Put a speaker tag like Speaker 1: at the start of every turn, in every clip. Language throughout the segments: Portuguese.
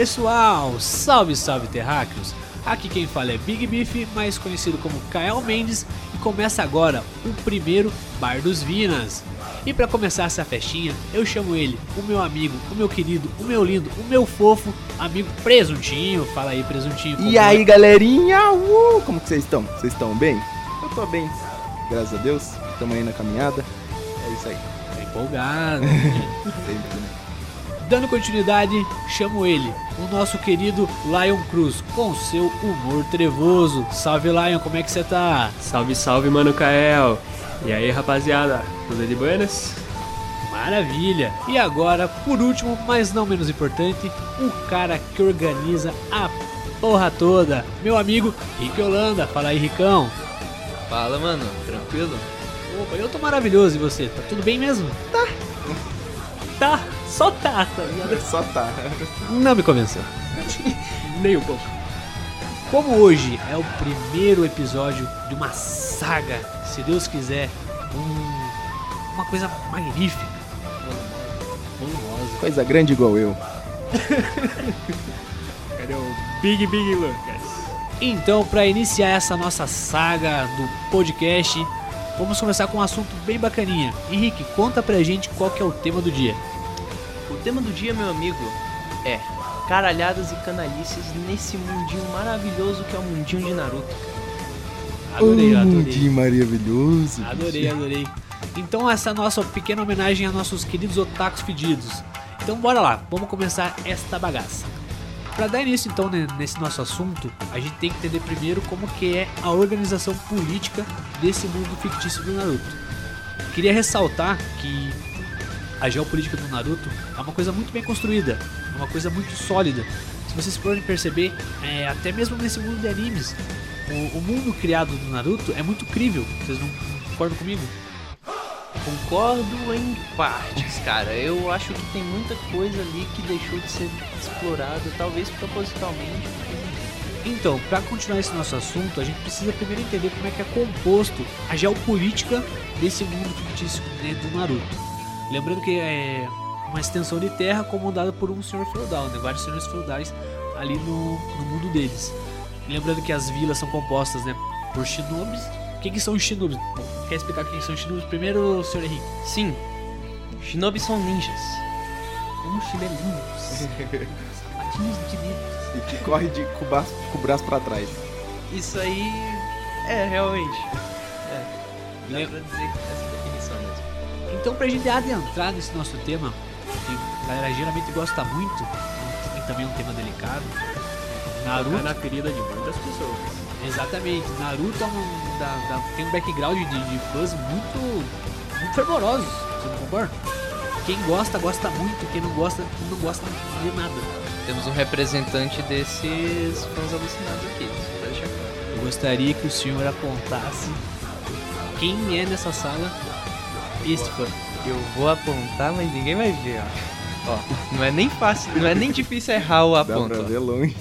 Speaker 1: Pessoal? Salve, salve, terráqueos! Aqui quem fala é Big Beef, mais conhecido como Kael Mendes, e começa agora o primeiro Bar dos Vinas. E para começar essa festinha, eu chamo ele, o meu amigo, o meu querido, o meu lindo, o meu fofo, amigo Presuntinho. Fala aí, Presuntinho.
Speaker 2: E aí, galerinha? Uh, como que vocês estão? Vocês estão bem? Eu tô bem, graças a Deus. Estamos aí na caminhada. É isso aí.
Speaker 1: Tá empolgado.
Speaker 2: Sempre, né?
Speaker 1: Dando continuidade, chamo ele, o nosso querido Lion Cruz, com seu humor trevoso. Salve Lion, como é que você tá?
Speaker 3: Salve, salve, mano Kael. E aí, rapaziada, tudo de buenas?
Speaker 1: Maravilha! E agora, por último, mas não menos importante, o cara que organiza a porra toda, meu amigo Rick Holanda. Fala aí, Ricão.
Speaker 4: Fala, mano, tranquilo?
Speaker 1: Opa, eu tô maravilhoso e você? Tá tudo bem mesmo? Tá. Tá, só tá, tá ligado?
Speaker 2: Só tá.
Speaker 1: Não me convenceu. Nem um pouco. Como hoje é o primeiro episódio de uma saga, se Deus quiser, um- uma coisa magnífica. Volumosa.
Speaker 2: Coisa grande igual eu.
Speaker 3: Cadê o Big Big Lucas?
Speaker 1: Então, para iniciar essa nossa saga do podcast, vamos começar com um assunto bem bacaninha. Henrique, conta pra gente qual que é o tema do dia.
Speaker 4: O tema do dia, meu amigo, é caralhadas e canalices nesse mundinho maravilhoso que é o mundinho de Naruto.
Speaker 1: Adorei,
Speaker 2: Um
Speaker 1: adorei.
Speaker 2: dia maravilhoso.
Speaker 1: Adorei, adorei. Então essa é a nossa pequena homenagem a nossos queridos otakus fedidos. Então bora lá, vamos começar esta bagaça. Para dar início então né, nesse nosso assunto, a gente tem que entender primeiro como que é a organização política desse mundo fictício do Naruto. Queria ressaltar que a geopolítica do Naruto é uma coisa muito bem construída, é uma coisa muito sólida. Se vocês forem perceber, é, até mesmo nesse mundo de animes, o, o mundo criado do Naruto é muito crível. Vocês não concordam comigo?
Speaker 4: Concordo em partes, cara. Eu acho que tem muita coisa ali que deixou de ser explorada, talvez propositalmente.
Speaker 1: Então, para continuar esse nosso assunto, a gente precisa primeiro entender como é que é composto a geopolítica desse mundo fictício né, do Naruto. Lembrando que é uma extensão de terra comandada por um senhor feudal, né, vários senhores feudais ali no, no mundo deles. Lembrando que as vilas são compostas né, por shinobis. O que, que são os shinobis? Quer explicar o que que são os shinobis? Primeiro, senhor Henrique.
Speaker 4: Sim, shinobi são ninjas.
Speaker 1: Uns chinelinhos. Sapatinhos de livros.
Speaker 2: E que corre de, com, o braço, com o braço pra trás.
Speaker 4: Isso aí é realmente. É, dá pra dizer que definição
Speaker 1: Então, pra gente adentrar nesse nosso tema, que a galera geralmente gosta muito, e também é um tema delicado, Naruto.
Speaker 3: na ferida de muitas pessoas.
Speaker 1: Exatamente, Naruto é um, da- da- tem um background de, de fãs muito, muito fervorosos, você não concorda? Quem gosta, gosta muito, quem não gosta, não gosta de nada.
Speaker 4: Temos um representante desses fãs alucinados aqui, pra deixar claro.
Speaker 1: Eu gostaria que o senhor apontasse quem é nessa sala este fã.
Speaker 4: Eu vou apontar, mas ninguém vai ver, ó. Ó, não é nem fácil, não é nem difícil errar o
Speaker 2: Dá
Speaker 4: aponto.
Speaker 2: pra
Speaker 4: ó.
Speaker 2: ver longe.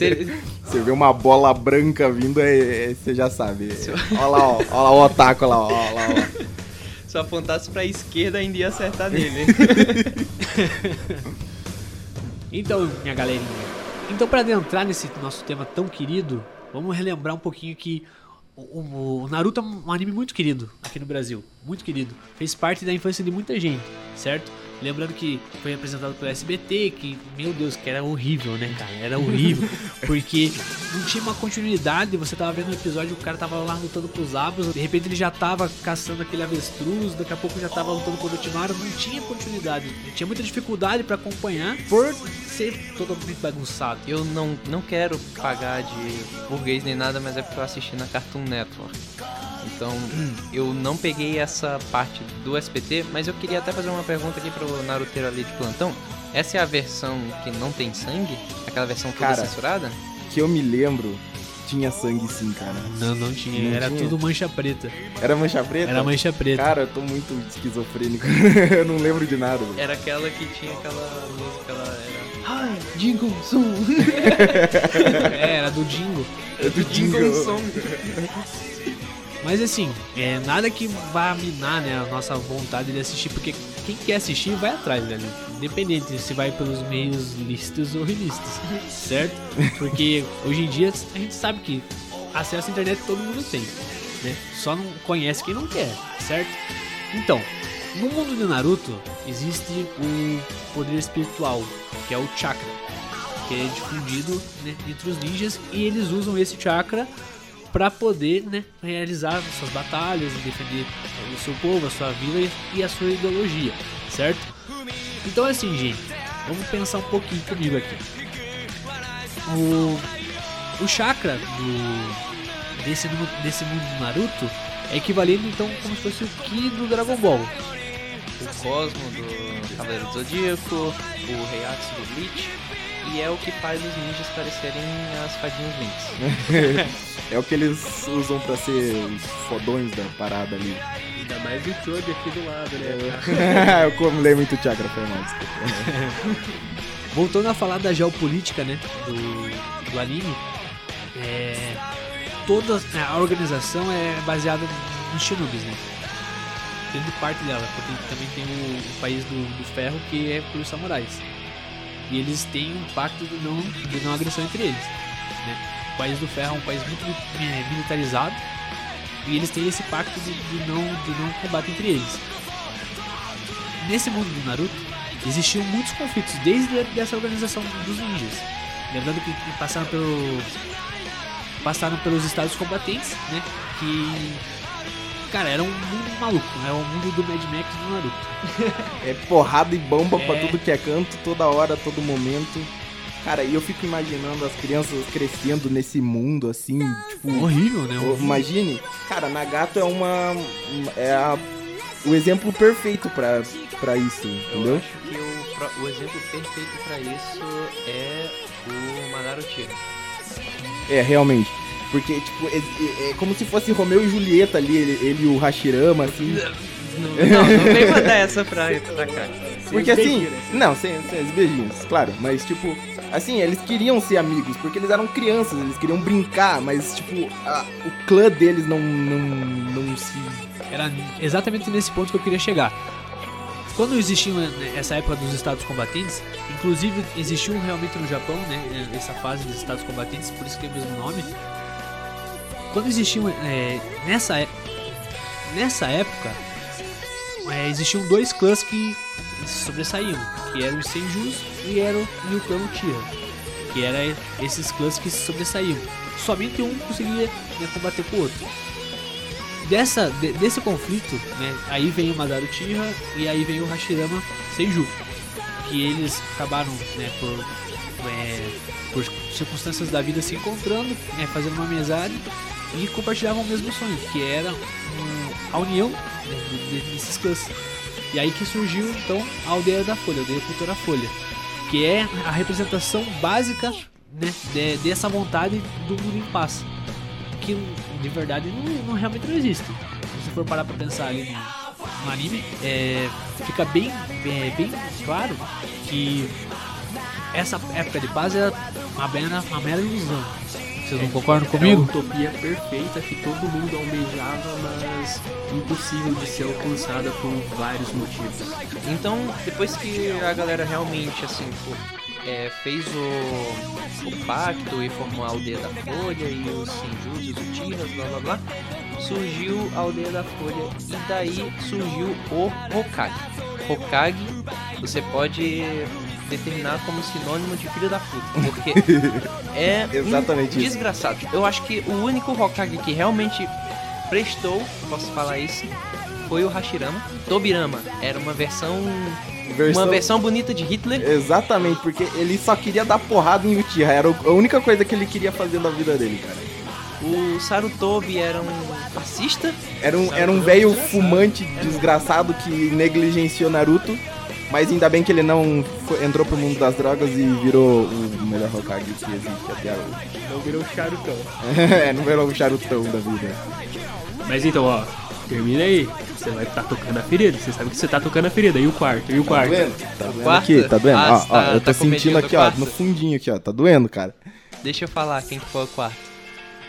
Speaker 4: Ele-
Speaker 2: Você vê uma bola branca vindo, é, é- você já sabe. Olha lá, ó. Olha lá o otaku lá, ó. Olha lá, ó.
Speaker 4: Se eu apontasse pra esquerda, ainda ia acertar nele.
Speaker 1: Então, minha galerinha. Então, para adentrar nesse nosso tema tão querido, vamos relembrar um pouquinho que o, o- Naruto é um anime muito querido aqui no Brasil. Muito querido. Fez parte da infância de muita gente, certo? Lembrando que foi apresentado pelo SBT, que, meu Deus, que era horrível, né, cara? Era horrível. Porque não tinha uma continuidade. Você tava vendo um episódio, o cara tava lá lutando com os abos, de repente ele já tava caçando aquele avestruz, daqui a pouco já tava lutando com o Orochimaru. Não tinha continuidade. Tinha muita dificuldade pra acompanhar por ser totalmente bagunçado.
Speaker 4: Eu não, não quero pagar de burguês nem nada, mas é porque eu assisti na Cartoon Network. Então, eu não peguei essa parte do SBT, mas eu queria até fazer uma pergunta aqui pro Naruteiro ali de plantão. Essa é a versão que não tem sangue? Aquela versão toda
Speaker 2: Cara,
Speaker 4: censurada?
Speaker 2: Que eu me lembro, tinha sangue sim, cara.
Speaker 1: Não, não tinha.
Speaker 2: Não
Speaker 1: Era
Speaker 2: tinha?
Speaker 1: tudo mancha preta.
Speaker 2: Era mancha preta?
Speaker 1: Era mancha preta.
Speaker 2: Cara, eu tô muito esquizofrênico. eu não lembro de nada. velho.
Speaker 4: Era aquela que tinha aquela música, ela era... Ai, Jingle Song!
Speaker 1: É, era do Jingo.
Speaker 2: É do
Speaker 4: Jingle
Speaker 2: Jingle.
Speaker 4: Song!
Speaker 1: Mas assim, é nada que vá minar né, a nossa vontade de assistir, porque quem quer assistir vai atrás, velho. independente se vai pelos meios lícitos ou ilícitos, certo? Porque hoje em dia a gente sabe que acesso à internet todo mundo tem, né? Só não conhece quem não quer, certo? Então, no mundo de Naruto existe o poder espiritual, que é o chakra, que é difundido né, entre os ninjas e eles usam esse chakra para poder né, realizar suas batalhas e defender o seu povo, a sua vila e a sua ideologia, certo? Então assim, gente, vamos pensar um pouquinho comigo aqui. O, o chakra do, desse, desse mundo do Naruto é equivalente então como se fosse o Ki do Dragon Ball.
Speaker 4: O Cosmo do Cavaleiro do Zodíaco, o Reiatsu do Bleach, e é o que faz os ninjas parecerem as fadinhas links.
Speaker 2: É o que eles usam pra ser os fodões da parada ali.
Speaker 3: Ainda mais o Chobi aqui do lado, né?
Speaker 2: Eu acumulei muito chakra, foi mal, desculpa.
Speaker 1: Voltando a falar da geopolítica, né, do, do anime, é, toda a organização é baseada nos shinobis, né? Tendo parte dela, porque também tem o, o país do, do ferro que é pelos samurais. E eles têm um pacto de não, de não agressão entre eles, né? O país do ferro é um país muito mi- militarizado e eles têm esse pacto de, de não, de não combate entre eles. Nesse mundo do Naruto, existiam muitos conflitos desde essa organização dos ninjas. Lembrando que passaram pelo passaram pelos estados combatentes, né? Que cara, era um mundo maluco, né? O mundo do Mad Max do Naruto.
Speaker 2: É porrada e bomba pra
Speaker 1: É.
Speaker 2: tudo que é canto, toda hora, todo momento. Cara, e eu fico imaginando as crianças crescendo nesse mundo assim, tipo.
Speaker 1: Horrível, né?
Speaker 2: Ô, Imagine, cara, Nagato é uma. É a- o exemplo perfeito pra, pra isso,
Speaker 4: Eu
Speaker 2: entendeu?
Speaker 4: acho que o, o exemplo perfeito pra isso é o Madara Uchiha.
Speaker 2: É, realmente. Porque, tipo, é, é- como se fosse Romeu e Julieta ali, ele, ele e o Hashirama, assim.
Speaker 4: Não, não, vem mandar essa pra, pra cá.
Speaker 2: Porque assim. Não, sem, sem os beijinhos, claro. Mas, tipo, assim, eles queriam ser amigos, porque eles eram crianças, eles queriam brincar, mas, tipo, a- o clã deles não, não, não se.
Speaker 1: Era exatamente nesse ponto que eu queria chegar. Quando existia né, essa época dos estados combatentes, inclusive existiu realmente no Japão, né, essa fase dos estados combatentes, por isso que é o mesmo nome. Quando existiam é, nessa é- nessa época é, existiam dois clãs que sobressaíam, que eram os Senjus e era o- e o clã Uchiha, que eram esses clãs que sobressaíam. Somente um conseguia né, combater com o outro dessa, de- desse conflito, né, aí vem o Madara Uchiha e aí vem o Hashirama Seiju, que eles acabaram, né, por, é, por circunstâncias da vida se encontrando, né, fazendo uma amizade e compartilhavam o mesmo sonho, que era um, a união né, de- de- desses clãs. E aí que surgiu então a aldeia da Folha, a aldeia cultura Folha, que é a representação básica né, de- dessa vontade do mundo em paz que de verdade não, não- realmente não existe. Se você for parar pra pensar ali no, no anime, é, fica bem, bem, bem claro que essa época de paz é uma mera, uma mera ilusão. Vocês não concordam
Speaker 3: É
Speaker 1: comigo?
Speaker 3: a utopia perfeita que todo mundo almejava, mas impossível de ser alcançada por vários motivos.
Speaker 4: Então, depois que a galera realmente, assim, pô, é, fez o, o pacto e formou a aldeia da Folha e os Senjus e os Uchihas, blá blá blá, surgiu a aldeia da Folha e daí surgiu o Hokage. Hokage você pode determinar como sinônimo de filho da puta, porque é um
Speaker 2: Exatamente isso.
Speaker 4: desgraçado. Eu acho que o único Hokage que realmente prestou, posso falar isso, foi o Hashirama. Tobirama era uma versão
Speaker 2: Versão-
Speaker 4: uma versão bonita de Hitler.
Speaker 2: Exatamente, porque ele só queria dar porrada em Uchiha, era a única coisa que ele queria fazer na vida dele, cara.
Speaker 4: O Sarutobi era um fascista.
Speaker 2: Era um, era um velho fumante desgraçado que negligenciou Naruto, mas ainda bem que ele não foi- entrou pro mundo das drogas e virou o melhor Hokage que existe até hoje.
Speaker 3: Não virou charutão.
Speaker 2: é, não virou o charutão da vida.
Speaker 3: Mas então, ó, termina aí. Você vai estar tocando a ferida. Você sabe que você tá tocando a ferida. E o quarto? E o
Speaker 2: Tá
Speaker 3: quarto?
Speaker 2: doendo? Tá doendo
Speaker 4: quarta?
Speaker 2: aqui, tá doendo?
Speaker 4: Ah,
Speaker 2: ó,
Speaker 4: você
Speaker 2: ó,
Speaker 4: tá-
Speaker 2: eu tô
Speaker 4: tá
Speaker 2: sentindo aqui, ó,
Speaker 4: quarto?
Speaker 2: no fundinho aqui, ó, tá doendo, cara.
Speaker 4: Deixa eu falar quem que foi o quarto.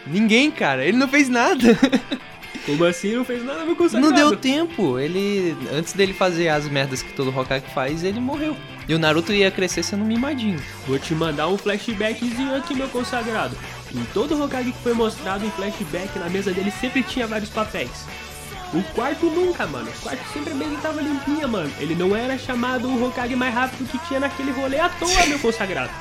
Speaker 4: Ninguém, cara. Ele não fez nada.
Speaker 3: Como assim? Não fez nada, meu consagrado.
Speaker 4: Não deu tempo. Ele, antes dele fazer as merdas que todo Hokage faz, ele morreu. E o Naruto ia crescer sendo um mimadinho.
Speaker 3: Vou te mandar um flashbackzinho aqui, meu consagrado. Em todo Hokage que foi mostrado em flashback, na mesa dele sempre tinha vários papéis. O quarto nunca, mano. O quarto sempre a mesa tava limpinha, mano. Ele não era chamado o Hokage mais rápido que tinha naquele rolê à toa, meu consagrado.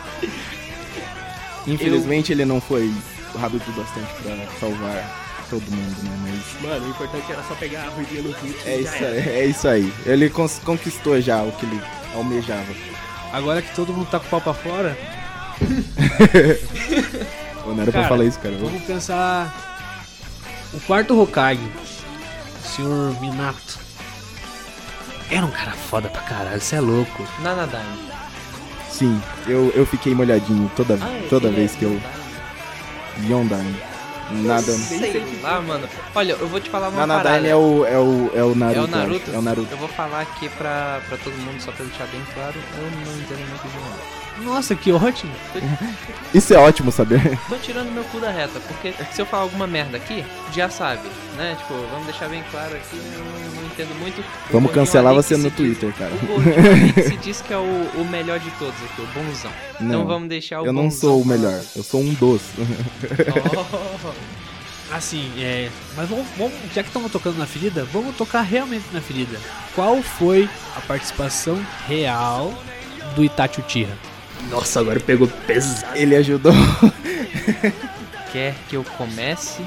Speaker 2: Infelizmente ele não foi rápido bastante pra salvar todo mundo, né? Mas
Speaker 3: Mano, o importante era só pegar a ruidinha no chute
Speaker 2: é
Speaker 3: e
Speaker 2: isso, aí, é isso aí. Ele cons- conquistou já o que ele almejava.
Speaker 1: Agora que todo mundo tá com o pau pra fora,
Speaker 2: Ô, não era pra
Speaker 1: Cara,
Speaker 2: falar isso, cara.
Speaker 1: vamos pensar. O quarto Hokage, o Sr. Minato, era um cara foda pra caralho, você é louco.
Speaker 4: Nanadaime.
Speaker 2: Sim, eu, eu fiquei molhadinho toda,
Speaker 4: Ah,
Speaker 2: toda vez
Speaker 4: é
Speaker 2: que eu. Yondaime. Nada.
Speaker 4: Sei lá, mano. Olha, eu vou te falar uma
Speaker 2: Nanadaime
Speaker 4: parada.
Speaker 2: é o, é, o, é o
Speaker 4: É
Speaker 2: Naruto.
Speaker 4: o
Speaker 2: eu
Speaker 4: Naruto?
Speaker 2: É o Naruto.
Speaker 4: Eu vou falar aqui pra, pra todo mundo, só pra deixar bem claro, eu não entendo muito de Naruto.
Speaker 1: Nossa, que ótimo.
Speaker 2: Isso é ótimo saber.
Speaker 4: Tô tirando meu cu da reta, porque se eu falar alguma merda aqui, já sabe, né? Tipo, vamos deixar bem claro aqui, eu não, não entendo muito. O
Speaker 2: Vamos cancelar você no
Speaker 4: diz-
Speaker 2: Twitter, cara.
Speaker 4: O se diz que é o, o melhor de todos aqui, o bonzão. Então
Speaker 2: Não,
Speaker 4: vamos deixar o
Speaker 2: eu não sou o melhor. Eu sou um dos.
Speaker 4: Oh.
Speaker 1: Assim, é. Mas vamos, vamos- já que estamos tocando na ferida, vamos tocar realmente na ferida. Qual foi a participação real do Itachi Uchiha?
Speaker 3: Nossa, agora pegou pesado.
Speaker 2: Ele ajudou.
Speaker 4: Quer que eu comece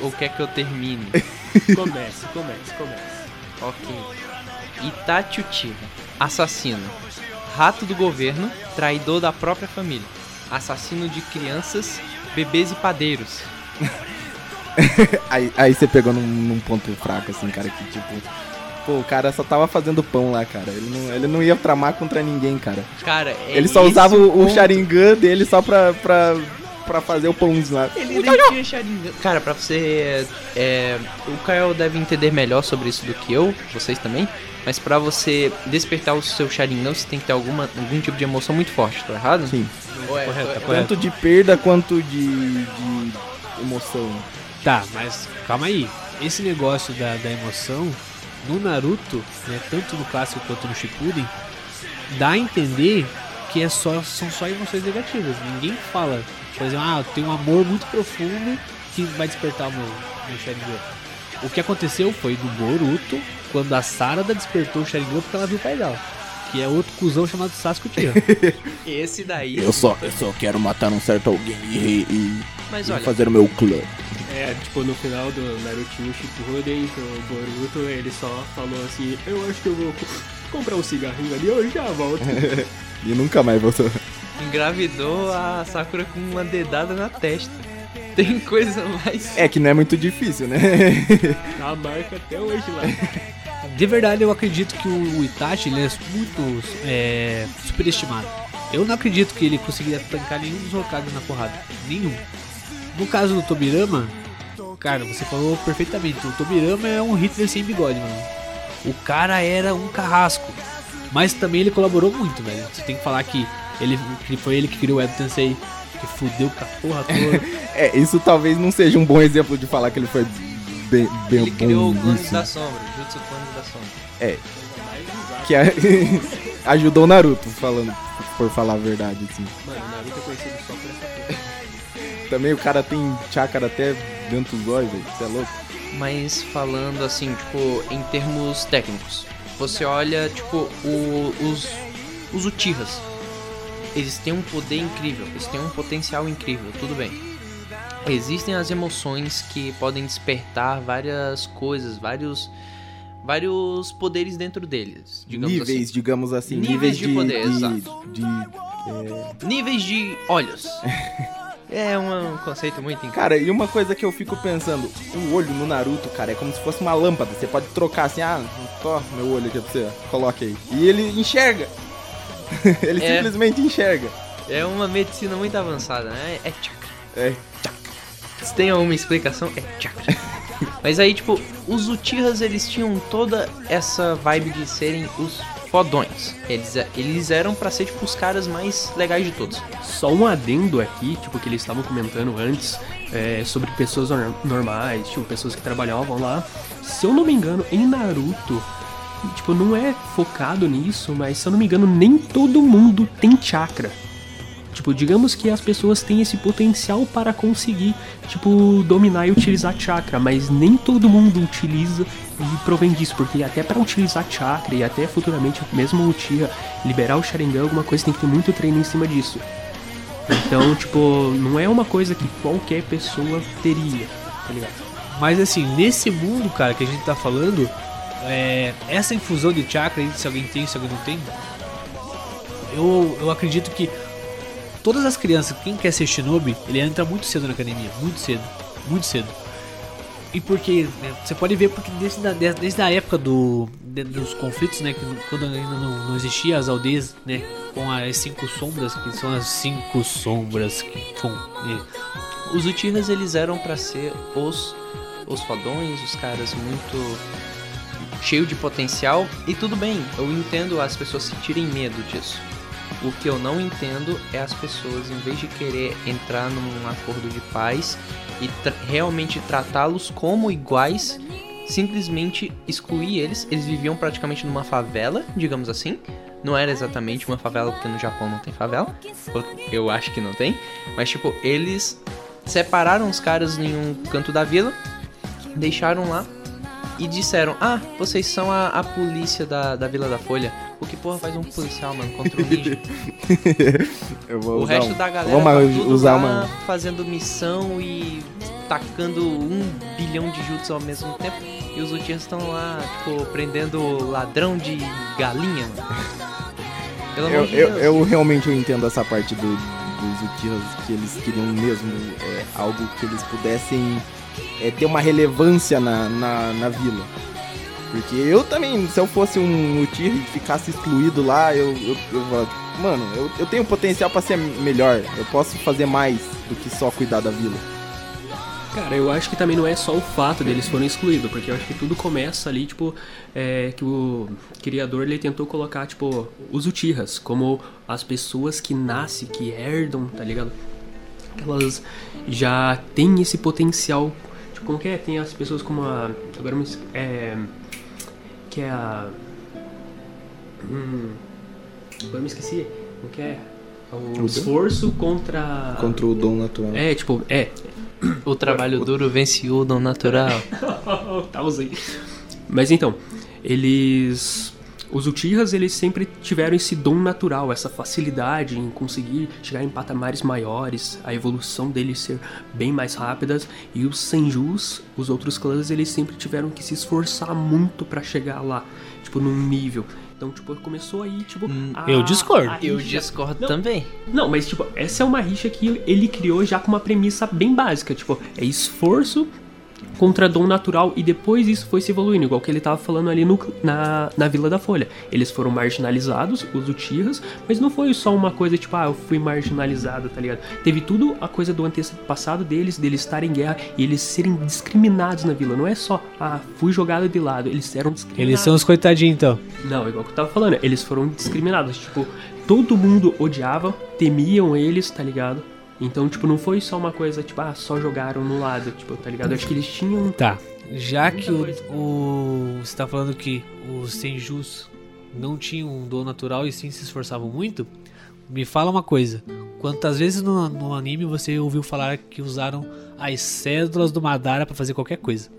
Speaker 4: ou quer que eu termine?
Speaker 3: Comece, comece, comece.
Speaker 4: Ok. Itachi Uchiha, assassino. Rato do governo, traidor da própria família. Assassino de crianças, bebês e padeiros.
Speaker 2: Aí, aí você pegou num, num ponto fraco, assim, cara, que tipo. Pô, o cara só tava fazendo pão lá, cara. Ele não, ele não ia tramar contra ninguém, cara.
Speaker 4: Cara, é
Speaker 2: ele só usava o, o
Speaker 4: ponto.
Speaker 2: Sharingan dele só pra, pra, pra fazer o pãozinho lá.
Speaker 4: Ele nem tinha Sharingan. Cara, pra você. É, o Kael deve entender melhor sobre isso do que eu, vocês também. Mas pra você despertar o seu Sharingan, você tem que ter alguma, algum tipo de emoção muito forte, tô errado?
Speaker 2: Sim.
Speaker 4: É-
Speaker 1: Correto,
Speaker 4: ou é-
Speaker 1: tá correto.
Speaker 2: Tanto de perda quanto de, de emoção.
Speaker 1: Tá, mas calma aí. Esse negócio da, da emoção no Naruto, né, tanto no clássico quanto no Shippuden, dá a entender que é só, são só emoções negativas. Ninguém fala, por exemplo, ah, eu tenho um amor muito profundo que vai despertar o meu, meu Sharingan. O que aconteceu foi no Boruto, quando a Sarada despertou o Sharingan porque ela viu o pai dela. Que é outro cuzão chamado Sasuke Uchiha.
Speaker 4: Esse daí.
Speaker 2: Eu só, eu só quero matar um certo alguém e, e-
Speaker 4: Mas
Speaker 2: e
Speaker 4: olha,
Speaker 2: fazer o meu clã.
Speaker 3: É, tipo, no final do Narutinho Shippuden, o Boruto, ele só falou assim, eu acho que eu vou co- comprar um cigarrinho ali, eu já volto.
Speaker 2: E nunca mais voltou.
Speaker 4: engravidou a Sakura com uma dedada na testa. Tem coisa mais.
Speaker 2: É que não é muito difícil, né?
Speaker 3: A marca até hoje lá.
Speaker 1: De verdade, eu acredito que o Itachi ele é muito é, superestimado. Eu não acredito que ele conseguiria tancar nenhum dos Hokages na porrada. Nenhum. No caso do Tobirama, cara, você falou perfeitamente. O Tobirama é um Hitler sem bigode, mano. O cara era um carrasco. Mas também ele colaborou muito, velho. Você tem que falar que ele que foi ele que criou o Edo Tensei, que fudeu com a porra toda.
Speaker 2: É, isso talvez não seja um bom exemplo de falar que ele foi bem, bem
Speaker 4: Ele criou o clone da sombra, Jutsu clone da sombra.
Speaker 2: Que é- ajudou o Naruto, falando, por falar a verdade, assim.
Speaker 3: Mano, o Naruto é conhecido só por essa porra.
Speaker 2: Também o cara tem chakra até velho. Você é louco?
Speaker 4: Mas falando assim, tipo, em termos técnicos, você olha, tipo, o- os, os Uchihas. Eles têm um poder incrível, eles têm um potencial incrível, tudo bem. Existem as emoções que podem despertar várias coisas, vários vários poderes dentro deles, digamos
Speaker 2: níveis,
Speaker 4: assim.
Speaker 2: digamos assim.
Speaker 4: Níveis
Speaker 2: Níveis,
Speaker 4: de
Speaker 2: de,
Speaker 4: poder,
Speaker 2: de,
Speaker 4: exato.
Speaker 2: de-
Speaker 4: Níveis de olhos. é um conceito muito incrível.
Speaker 2: Cara, e uma coisa que eu fico pensando, o olho no Naruto, cara, é como se fosse uma lâmpada. Você pode trocar assim, ah, ó, meu olho aqui pra você, coloque aí. E ele enxerga. ele
Speaker 4: É.
Speaker 2: simplesmente enxerga.
Speaker 4: É uma medicina muito avançada, né? É chakra.
Speaker 2: É.
Speaker 4: Se tem alguma explicação, é chakra. Mas aí, tipo, os Uchihas, eles tinham toda essa vibe de serem os fodões. Eles, eles eram pra ser, tipo, os caras mais legais de todos.
Speaker 3: Só um adendo aqui, tipo, que eles estavam comentando antes, é, sobre pessoas nor- normais, tipo, pessoas que trabalhavam lá. Se eu não me engano, em Naruto, tipo, não é focado nisso, mas se eu não me engano, nem todo mundo tem chakra. Tipo, digamos que as pessoas têm esse potencial para conseguir, tipo, dominar e utilizar chakra, mas nem todo mundo utiliza e provém disso, porque até para utilizar chakra e até futuramente mesmo o Tia liberar o Sharingan, alguma coisa tem que ter muito treino em cima disso. Então, tipo, não é uma coisa que qualquer pessoa teria, tá ligado?
Speaker 1: Mas assim, nesse mundo, cara, que a gente tá falando, é, essa infusão de chakra, se alguém tem, se alguém não tem, eu, eu acredito que todas as crianças, quem quer ser shinobi, ele entra muito cedo na academia, muito cedo, muito cedo. E porque, né, você pode ver porque desde a, desde a época do, de, dos conflitos, né, que quando ainda não, não existia as aldeias, né, com as cinco sombras, que são as cinco sombras que são, né,
Speaker 4: Os Uchihas eles eram pra ser os os fodões, os caras muito cheio de potencial e tudo bem, eu entendo as pessoas sentirem medo disso. O que eu não entendo é as pessoas, em vez de querer entrar num acordo de paz e tra- realmente tratá-los como iguais, simplesmente excluir eles. Eles viviam praticamente numa favela, digamos assim. Não era exatamente uma favela, porque no Japão não tem favela. Eu acho que não tem. Mas, tipo, eles separaram os caras em um canto da vila, deixaram lá e disseram: Ah, vocês são a, a polícia da, da Vila da Folha. O que porra faz um policial, mano, contra um ninja?
Speaker 2: Eu vou
Speaker 4: O
Speaker 2: usar
Speaker 4: resto
Speaker 2: um-
Speaker 4: da galera
Speaker 2: Vamos
Speaker 4: tá
Speaker 2: usar uma.
Speaker 4: fazendo missão e tacando um bilhão de jutsu ao mesmo tempo. E os Uchihas estão lá, tipo, prendendo ladrão de galinha. Pelo
Speaker 2: Eu,
Speaker 4: de
Speaker 2: eu, eu realmente eu entendo essa parte do, dos Uchihas que eles queriam mesmo é, algo que eles pudessem é, ter uma relevância na, na, na vila. Porque eu também, se eu fosse um Uchiha e ficasse excluído lá, eu, eu, eu mano, eu, eu tenho potencial pra ser melhor. Eu posso fazer mais do que só cuidar da vila.
Speaker 3: Cara, eu acho que também não é só o fato deles forem excluídos, porque eu acho que tudo começa ali, tipo, é, que o criador ele tentou colocar, tipo, os Uchihas como as pessoas que nascem, que herdam, tá ligado? Elas já têm esse potencial. Tipo, como que é? Tem as pessoas como a. Agora me. É, que é a. Hum, agora me esqueci. Como que é? O
Speaker 2: O
Speaker 3: esforço contra.
Speaker 2: Contra o dom natural.
Speaker 3: É, tipo, é,
Speaker 4: O trabalho duro vence o dom natural.
Speaker 3: tá, usei. Mas então, eles. Os Uchihas, eles sempre tiveram esse dom natural, essa facilidade em conseguir chegar em patamares maiores, a evolução deles ser bem mais rápidas. E os Senjus, os outros clãs, eles sempre tiveram que se esforçar muito pra chegar lá, tipo, num nível. Então, tipo, começou aí, tipo. a-
Speaker 1: eu discordo.
Speaker 4: Eu discordo
Speaker 3: Não,
Speaker 4: também.
Speaker 3: não, mas tipo, essa é uma rixa que ele criou já com uma premissa bem básica, tipo, é esforço contra dom natural e depois isso foi se evoluindo, igual que ele tava falando ali no, na, na Vila da Folha. Eles foram marginalizados, os Uchihas, mas não foi só uma coisa tipo, ah, eu fui marginalizado, tá ligado? Teve tudo a coisa do antepassado deles, deles estarem em guerra e eles serem discriminados na vila. Não é só, ah, fui jogado de lado, eles eram discriminados.
Speaker 1: eles são os coitadinhos então.
Speaker 3: Não, igual que eu tava falando, eles foram discriminados. Tipo, todo mundo odiava, temiam eles, tá ligado? Então, tipo, não foi só uma coisa, tipo, ah, só jogaram no lado, tipo, tá ligado? Eu acho que eles tinham.
Speaker 1: Tá. Já que o, o você tá falando que os Senjus não tinham um dom natural e sim se esforçavam muito, me fala uma coisa. Quantas vezes no, no anime você ouviu falar que usaram as cédulas do Madara pra fazer qualquer coisa?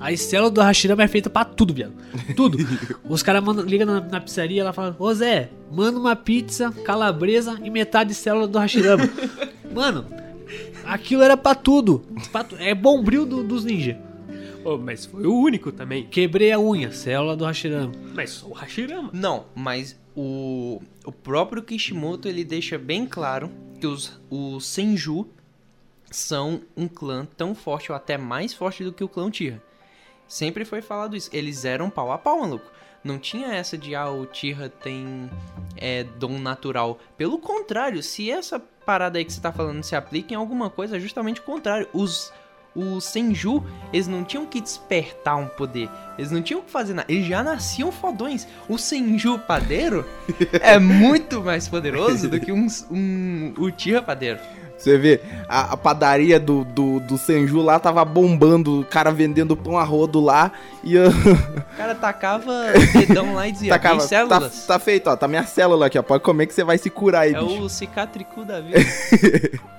Speaker 1: A célula do Hashirama é feita pra tudo, viado. Tudo. Os caras ligam na, na pizzaria ela fala: Ô Zé, manda uma pizza, calabresa e metade de célula do Hashirama. Mano, aquilo era pra tudo. Pra tu- É bombril do- dos ninja.
Speaker 3: Oh, mas foi o único também.
Speaker 1: Quebrei a unha, célula do Hashirama.
Speaker 3: Mas só o Hashirama.
Speaker 4: Não, mas o, o próprio Kishimoto ele deixa bem claro que os, os Senju são um clã tão forte ou até mais forte do que o clã Uchiha. Sempre foi falado isso. Eles eram pau a pau, maluco. Não tinha essa de, ah, o Uchiha tem é, dom natural. Pelo contrário, se essa parada aí que você tá falando se aplica em alguma coisa, é justamente o contrário. Os, os Senju, eles não tinham que despertar um poder. Eles não tinham que fazer nada. Eles já nasciam fodões. O Senju padeiro é muito mais poderoso do que um, um Uchiha padeiro.
Speaker 2: Você vê, a, a padaria do, do, do Senju lá tava bombando, o cara vendendo pão a rodo lá e eu
Speaker 4: O cara tacava dedão lá e dizia,
Speaker 2: tacava, tá,
Speaker 4: células.
Speaker 2: tá feito, ó, tá minha célula aqui, ó, pode comer que você vai se curar aí,
Speaker 4: É
Speaker 2: bicho.
Speaker 4: o cicatricu da vida.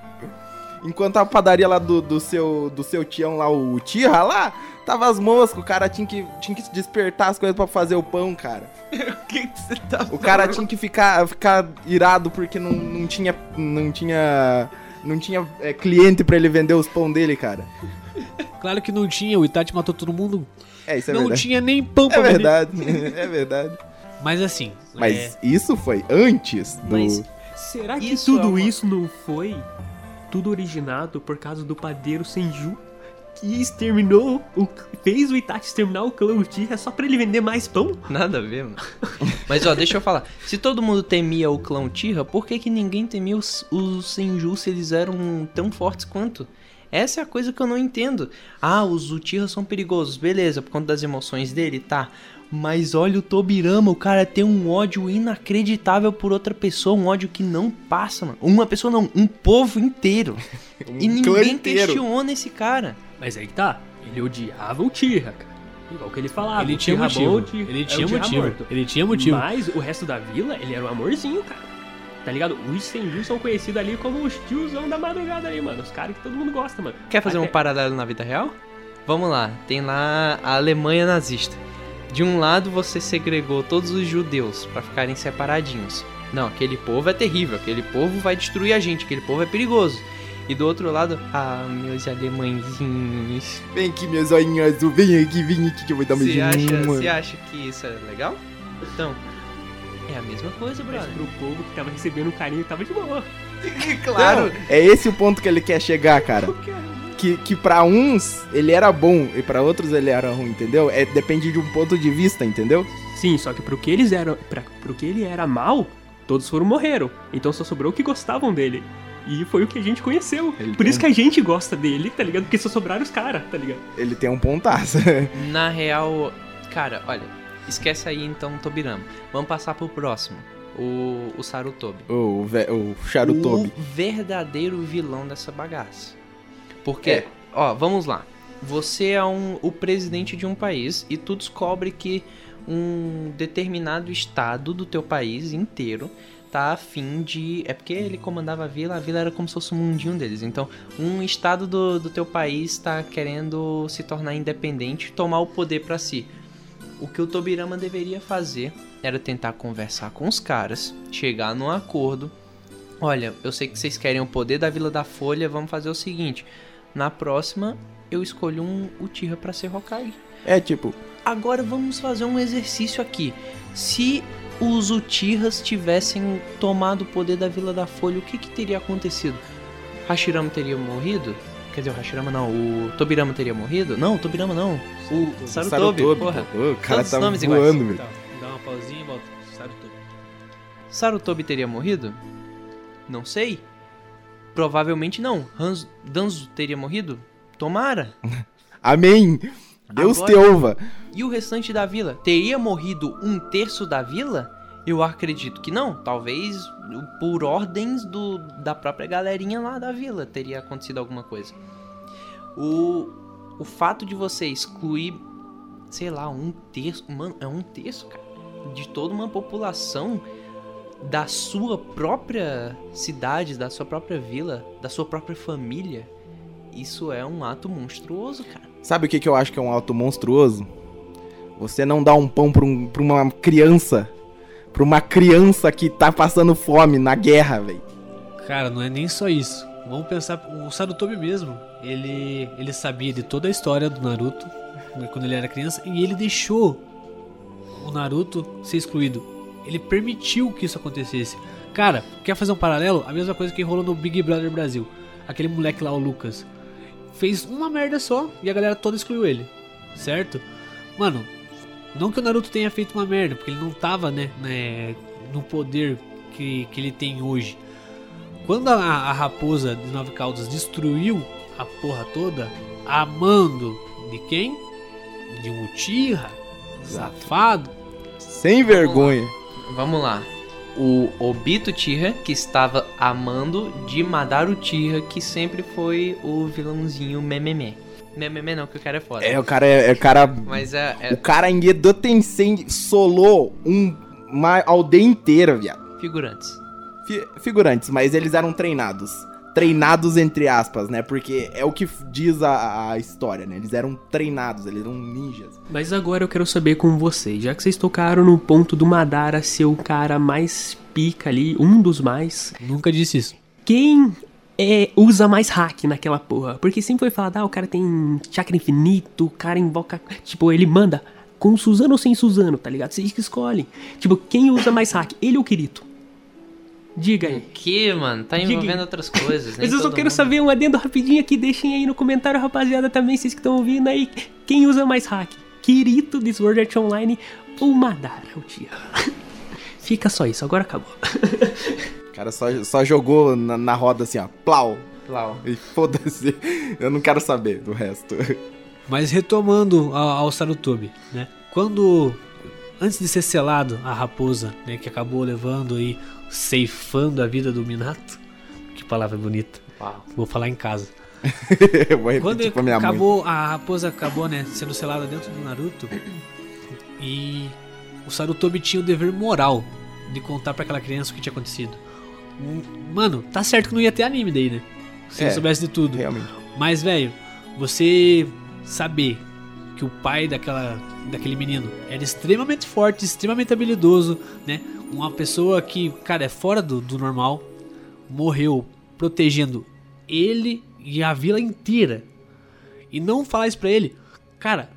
Speaker 2: Enquanto a padaria lá do, do seu do seu tião lá, o Tira lá, tava as moscas, o cara tinha que, tinha que despertar as coisas pra fazer o pão, cara.
Speaker 3: O que você tá
Speaker 2: O cara tinha que ficar, ficar irado porque não, não tinha. Não tinha. Não tinha é, cliente pra ele vender os pão dele, cara.
Speaker 1: Claro que não tinha, o Itachi matou todo mundo.
Speaker 2: É, isso é
Speaker 1: não
Speaker 2: verdade.
Speaker 1: tinha nem pão
Speaker 2: É
Speaker 1: pra vender.
Speaker 2: verdade, é verdade.
Speaker 1: Mas assim,
Speaker 2: Mas
Speaker 1: é,
Speaker 2: isso foi antes do.
Speaker 4: Mas-
Speaker 3: Será que
Speaker 4: Isso
Speaker 3: tudo
Speaker 4: é uma-
Speaker 3: isso não foi tudo originado por causa do padeiro Senju? Que exterminou, o, fez o Itachi exterminar o clã Uchiha só pra ele vender mais pão?
Speaker 4: Nada a ver, mano. Mas ó, deixa eu falar. Se todo mundo temia o clã Tira, por que, que ninguém temia os, os Senju se eles eram tão fortes quanto? Essa é a coisa que eu não entendo. Ah, os Uchiha são perigosos, beleza, por conta das emoções dele, tá. Mas olha o Tobirama, o cara tem um ódio inacreditável por outra pessoa, um ódio que não passa, mano. Uma pessoa não, um povo inteiro. e
Speaker 2: Um clã
Speaker 4: ninguém
Speaker 2: inteiro.
Speaker 4: questiona esse cara.
Speaker 3: Mas aí que tá, ele odiava o Uchiha, cara. Igual que ele falava.
Speaker 1: ele tinha motivo. Ele tinha motivo.
Speaker 3: morto.
Speaker 1: Ele tinha motivo.
Speaker 3: Mas o resto da vila, ele era um amorzinho, cara. Tá ligado? Os Senju são conhecidos ali como os tiozão da madrugada ali, mano. Os caras que todo mundo gosta, mano.
Speaker 4: Quer fazer um
Speaker 3: Até-
Speaker 4: paralelo na vida real? Vamos lá, tem lá a Alemanha nazista. De um lado você segregou todos os judeus pra ficarem separadinhos. Não, aquele povo é terrível, aquele povo vai destruir a gente, aquele povo é perigoso. E do outro lado, ah, meus alemãezinhos.
Speaker 2: Vem aqui, meus olhinhos azul, vem aqui, vem aqui que eu vou dar um
Speaker 4: Você
Speaker 2: beijinho.
Speaker 4: acha, você acha que isso é legal? Então, é a mesma coisa,
Speaker 3: Mas
Speaker 4: brother.
Speaker 3: pro povo que tava recebendo carinho, tava de boa.
Speaker 2: Claro, é esse o ponto que ele quer chegar, cara. Que, que pra uns ele era bom e pra outros ele era ruim, entendeu? É, depende de um ponto de vista, entendeu?
Speaker 3: Sim, só que pro que eles eram. Pra, pro que ele era mal, todos foram morreram. Então só sobrou que gostavam dele. E foi o que a gente conheceu.
Speaker 2: Ele
Speaker 3: Por isso que a gente gosta dele, tá ligado? Porque só sobraram os caras, tá ligado?
Speaker 2: Ele tem um pontaço.
Speaker 4: Na real, cara, olha, esquece aí então o Tobirama. Vamos passar pro próximo. O, o Sarutobi.
Speaker 2: o, ve- o Charutobi.
Speaker 4: O verdadeiro vilão dessa bagaça. Porque,
Speaker 2: É.
Speaker 4: ó, vamos lá. Você é um, o presidente de um país e tu descobre que um determinado estado do teu país inteiro tá afim de. É porque ele comandava a vila, a vila era como se fosse o mundinho deles. Então, um estado do, do teu país tá querendo se tornar independente tomar o poder pra si. O que o Tobirama deveria fazer era tentar conversar com os caras, chegar num acordo. Olha, eu sei que vocês querem o poder da Vila da Folha, vamos fazer o seguinte. Na próxima, eu escolho um Uchiha pra ser Hokage.
Speaker 2: É tipo,
Speaker 4: Agora vamos fazer um exercício aqui. Se os Uchihas tivessem tomado o poder da Vila da Folha, o que, que teria acontecido? Hashirama teria morrido? Quer dizer, o Hashirama não, o Tobirama teria morrido? Não, o Tobirama não. O Sarutobi, porra.
Speaker 2: pô, o cara
Speaker 4: Todos
Speaker 2: tá
Speaker 4: nomes
Speaker 2: voando,
Speaker 4: iguais.
Speaker 1: Tá, dá uma pausinha e volta. Sarutobi.
Speaker 4: Sarutobi teria morrido? Não sei. Provavelmente não. Hans, Danzo teria morrido? Tomara.
Speaker 2: Amém. Deus
Speaker 4: Agora-
Speaker 2: te ouva.
Speaker 4: E o restante da vila? Teria morrido um terço da vila? Eu acredito que não. Talvez por ordens do, da própria galerinha lá da vila teria acontecido alguma coisa. O, o fato de você excluir, sei lá, um terço. Mano, é um terço, cara. De toda uma população da sua própria cidade, da sua própria vila, da sua própria família. Isso é um ato monstruoso, cara.
Speaker 2: Sabe o que, que eu acho que é um alto monstruoso? Você não dá um pão pra, um- pra uma criança. Pra uma criança que tá passando fome na guerra, velho.
Speaker 1: Cara, não é nem só isso. Vamos pensar, o Sarutobi mesmo, ele, ele sabia de toda a história do Naruto né, quando ele era criança e ele deixou o Naruto ser excluído. Ele permitiu que isso acontecesse. Cara, quer fazer um paralelo? A mesma coisa que rolou no Big Brother Brasil. Aquele moleque lá, o Lucas, fez uma merda só e a galera toda excluiu ele, certo? Mano, não que o Naruto tenha feito uma merda, porque ele não tava, né, né no poder que, que ele tem hoje. Quando a, a raposa de Nove Caudas destruiu a porra toda, a mando de quem? De um Uchiha, safado.
Speaker 2: Sem vergonha.
Speaker 4: Vamos lá. O Obito Tira, que estava amando de Madara Tira, que sempre foi o vilãozinho mememé. Mememé não, que o cara é foda.
Speaker 2: É, o cara é, é o cara.
Speaker 4: Mas é, é
Speaker 2: O cara em Edo Tensei solou um, uma aldeia inteira, viado.
Speaker 4: figurantes.
Speaker 2: Fi- figurantes, mas eles eram treinados. Treinados entre aspas, né? Porque é o que diz a, a história, né? Eles eram treinados, eles eram ninjas.
Speaker 3: Mas agora eu quero saber com vocês, já que vocês tocaram no ponto do Madara ser o cara mais pica ali, um dos mais,
Speaker 1: Nunca disse isso.
Speaker 3: quem é, usa mais hack naquela porra? Porque sempre foi falado, ah, o cara tem chakra infinito, o cara invoca. Tipo, ele manda com Suzano ou sem Suzano, tá ligado? Vocês que escolhem. Tipo, quem usa mais hack? Ele ou o Kirito? Diga aí.
Speaker 4: Que, mano? Tá
Speaker 3: Diga.
Speaker 4: envolvendo outras coisas, nem
Speaker 3: Mas eu só quero
Speaker 4: mundo.
Speaker 3: saber um adendo rapidinho aqui, deixem aí no comentário, rapaziada, também, vocês que estão ouvindo aí, quem usa mais hack? Kirito de Sword Art Online ou Madara, o tia? Fica só isso, agora acabou.
Speaker 2: O cara só, só jogou na, na roda assim, ó. Plau.
Speaker 4: Plau.
Speaker 2: E foda-se. Eu não quero saber do resto.
Speaker 1: Mas retomando ao, ao Sarutobi, né? Quando antes de ser selado a raposa, né, que acabou levando aí ceifando a vida do Minato. Que palavra bonita.
Speaker 4: Uau.
Speaker 1: Vou falar em casa. Quando
Speaker 2: minha mãe.
Speaker 1: acabou, a raposa acabou, né, sendo selada dentro do Naruto. E o Sarutobi tinha o dever moral de contar pra aquela criança o que tinha acontecido. Mano, tá certo que não ia ter anime daí, né? Se
Speaker 2: É,
Speaker 1: ele soubesse de tudo.
Speaker 2: Realmente.
Speaker 1: Mas, velho, você saber que o pai daquela, daquele menino era extremamente forte, extremamente habilidoso, né? Uma pessoa que, cara, é fora do, do normal, morreu protegendo ele e a vila inteira. E não falar isso pra ele, cara,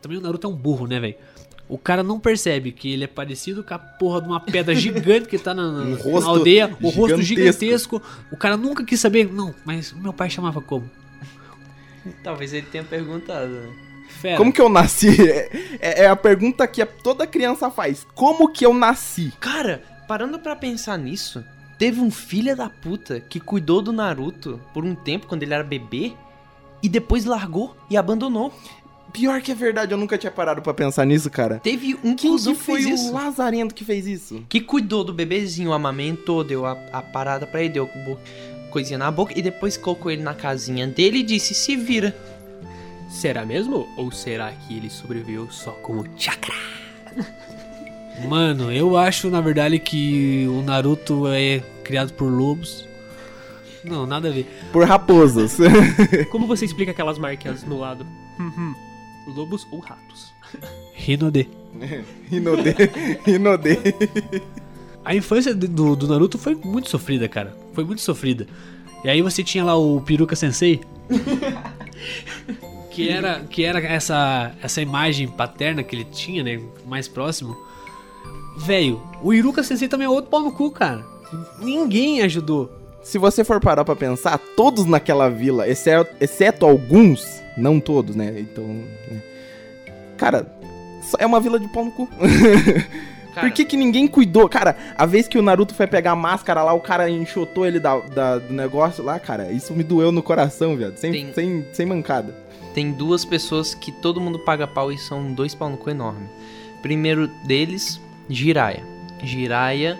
Speaker 1: também o Naruto é um burro, né, velho? O cara não percebe que ele é parecido com a porra de uma pedra gigante que tá na, na-
Speaker 2: Um
Speaker 1: na aldeia, o rosto
Speaker 2: gigantesco.
Speaker 1: gigantesco. O cara nunca quis saber, não, mas meu pai chamava como?
Speaker 4: Talvez ele tenha perguntado, né?
Speaker 1: Fera.
Speaker 2: Como que eu nasci? É, é a pergunta que toda criança faz. Como que eu nasci?
Speaker 4: Cara, parando pra pensar nisso, teve um filho da puta que cuidou do Naruto por um tempo quando ele era bebê e depois largou e abandonou.
Speaker 2: Pior que é verdade, eu nunca tinha parado pra pensar nisso, cara.
Speaker 4: Teve um
Speaker 2: Quem que
Speaker 4: que
Speaker 2: foi
Speaker 4: fez
Speaker 2: o
Speaker 4: isso.
Speaker 2: Lazarento que fez isso?
Speaker 4: Que cuidou do bebezinho, amamentou, deu a, a parada pra ele, deu coisinha na boca e depois colocou ele na casinha dele e disse: se vira.
Speaker 3: Será mesmo? Ou será que ele sobreviveu só com o chakra?
Speaker 1: Mano, eu acho na verdade que o Naruto é criado por lobos. Não, nada a ver.
Speaker 2: Por raposas.
Speaker 3: Como você explica aquelas marcas no lado? Uhum. Lobos ou ratos?
Speaker 1: Rinode.
Speaker 2: Rinode. Rinode.
Speaker 1: A infância do, do Naruto foi muito sofrida, cara. Foi muito sofrida. E aí você tinha lá o Peruca Sensei. Que era, que era essa, essa imagem paterna que ele tinha, né? Mais próximo. Velho, o Iruka Sensei também é outro pau no cu, cara. Ninguém ajudou.
Speaker 2: Se você for parar pra pensar, todos naquela vila, exceto, exceto alguns, não todos, né? Então. né? Cara, só é uma vila de pau no cu.
Speaker 4: Cara,
Speaker 2: Por que, que ninguém cuidou? Cara, a vez que o Naruto foi pegar a máscara lá, o cara enxotou ele da, da- do negócio lá, cara. Isso me doeu no coração, viado. Sem,
Speaker 4: Tem-
Speaker 2: sem, sem mancada.
Speaker 4: Tem duas pessoas que todo mundo paga pau e são dois pau no cu enorme. Primeiro deles, Jiraiya. Jiraiya,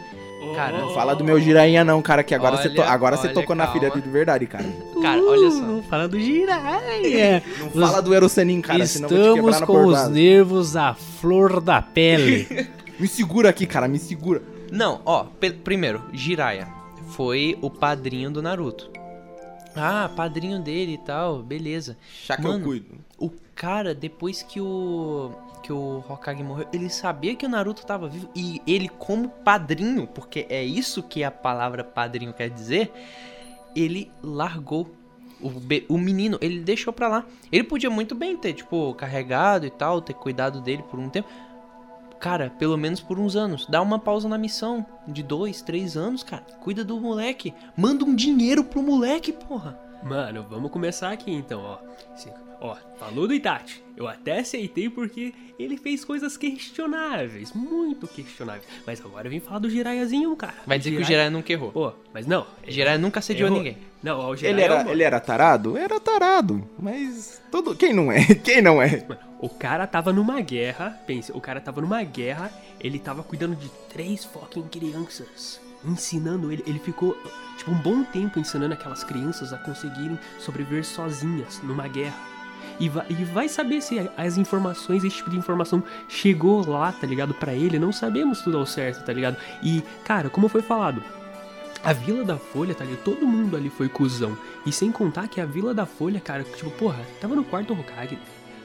Speaker 4: cara,
Speaker 2: Não fala do meu girainha, não, cara, que agora você to-
Speaker 4: Olha,
Speaker 2: agora você
Speaker 4: olha,
Speaker 2: tocou na
Speaker 4: calma.
Speaker 2: ferida de verdade, cara.
Speaker 4: cara, olha só.
Speaker 1: Não fala do Jiraiya.
Speaker 2: Não fala do Erosenin, cara, senão eu vou te
Speaker 1: Estamos
Speaker 2: quebrar na
Speaker 1: com os nervos à flor da pele.
Speaker 2: Me segura aqui, cara, me segura.
Speaker 4: Não, ó, primeiro, Jiraiya foi o padrinho do Naruto. Ah, padrinho dele e tal, beleza.
Speaker 2: Já que
Speaker 4: Mano,
Speaker 2: eu cuido.
Speaker 4: O cara, depois que o que o Hokage morreu, ele sabia que o Naruto tava vivo e ele como padrinho, porque é isso que a palavra padrinho quer dizer, ele largou o, o menino, ele deixou pra lá. Ele podia muito bem ter, tipo, carregado e tal, ter cuidado dele por um tempo. Cara, pelo menos por uns anos. Dá uma pausa na missão. De dois, três anos, cara. Cuida do moleque. Manda um dinheiro pro moleque, porra.
Speaker 3: Mano, vamos começar aqui então, ó. Ó, falou do Itachi. Eu até aceitei porque ele fez coisas questionáveis, muito questionáveis. Mas agora eu vim falar do Jiraiyazinho, cara.
Speaker 4: Vai dizer que o Jiraiya nunca errou.
Speaker 3: Pô, mas não.
Speaker 4: Jiraiya nunca assediou
Speaker 3: errou.
Speaker 4: ninguém.
Speaker 3: Não, ó, o
Speaker 2: Ele
Speaker 3: Jiraiya...
Speaker 2: era, ele era tarado? Era tarado. Mas todo. Quem não é? Quem não é?
Speaker 3: O cara tava numa guerra, pensa, o cara tava numa guerra, ele tava cuidando de três fucking crianças. Ensinando ele, ele ficou, tipo, um bom tempo ensinando aquelas crianças a conseguirem sobreviver sozinhas numa guerra. E vai, e vai saber se as informações, esse tipo de informação chegou lá, tá ligado? Pra ele, não sabemos tudo ao certo, tá ligado? E, cara, como foi falado, a Vila da Folha, tá ligado? Todo mundo ali foi cuzão. E sem contar que a Vila da Folha, cara, tipo, porra, tava no quarto Hokage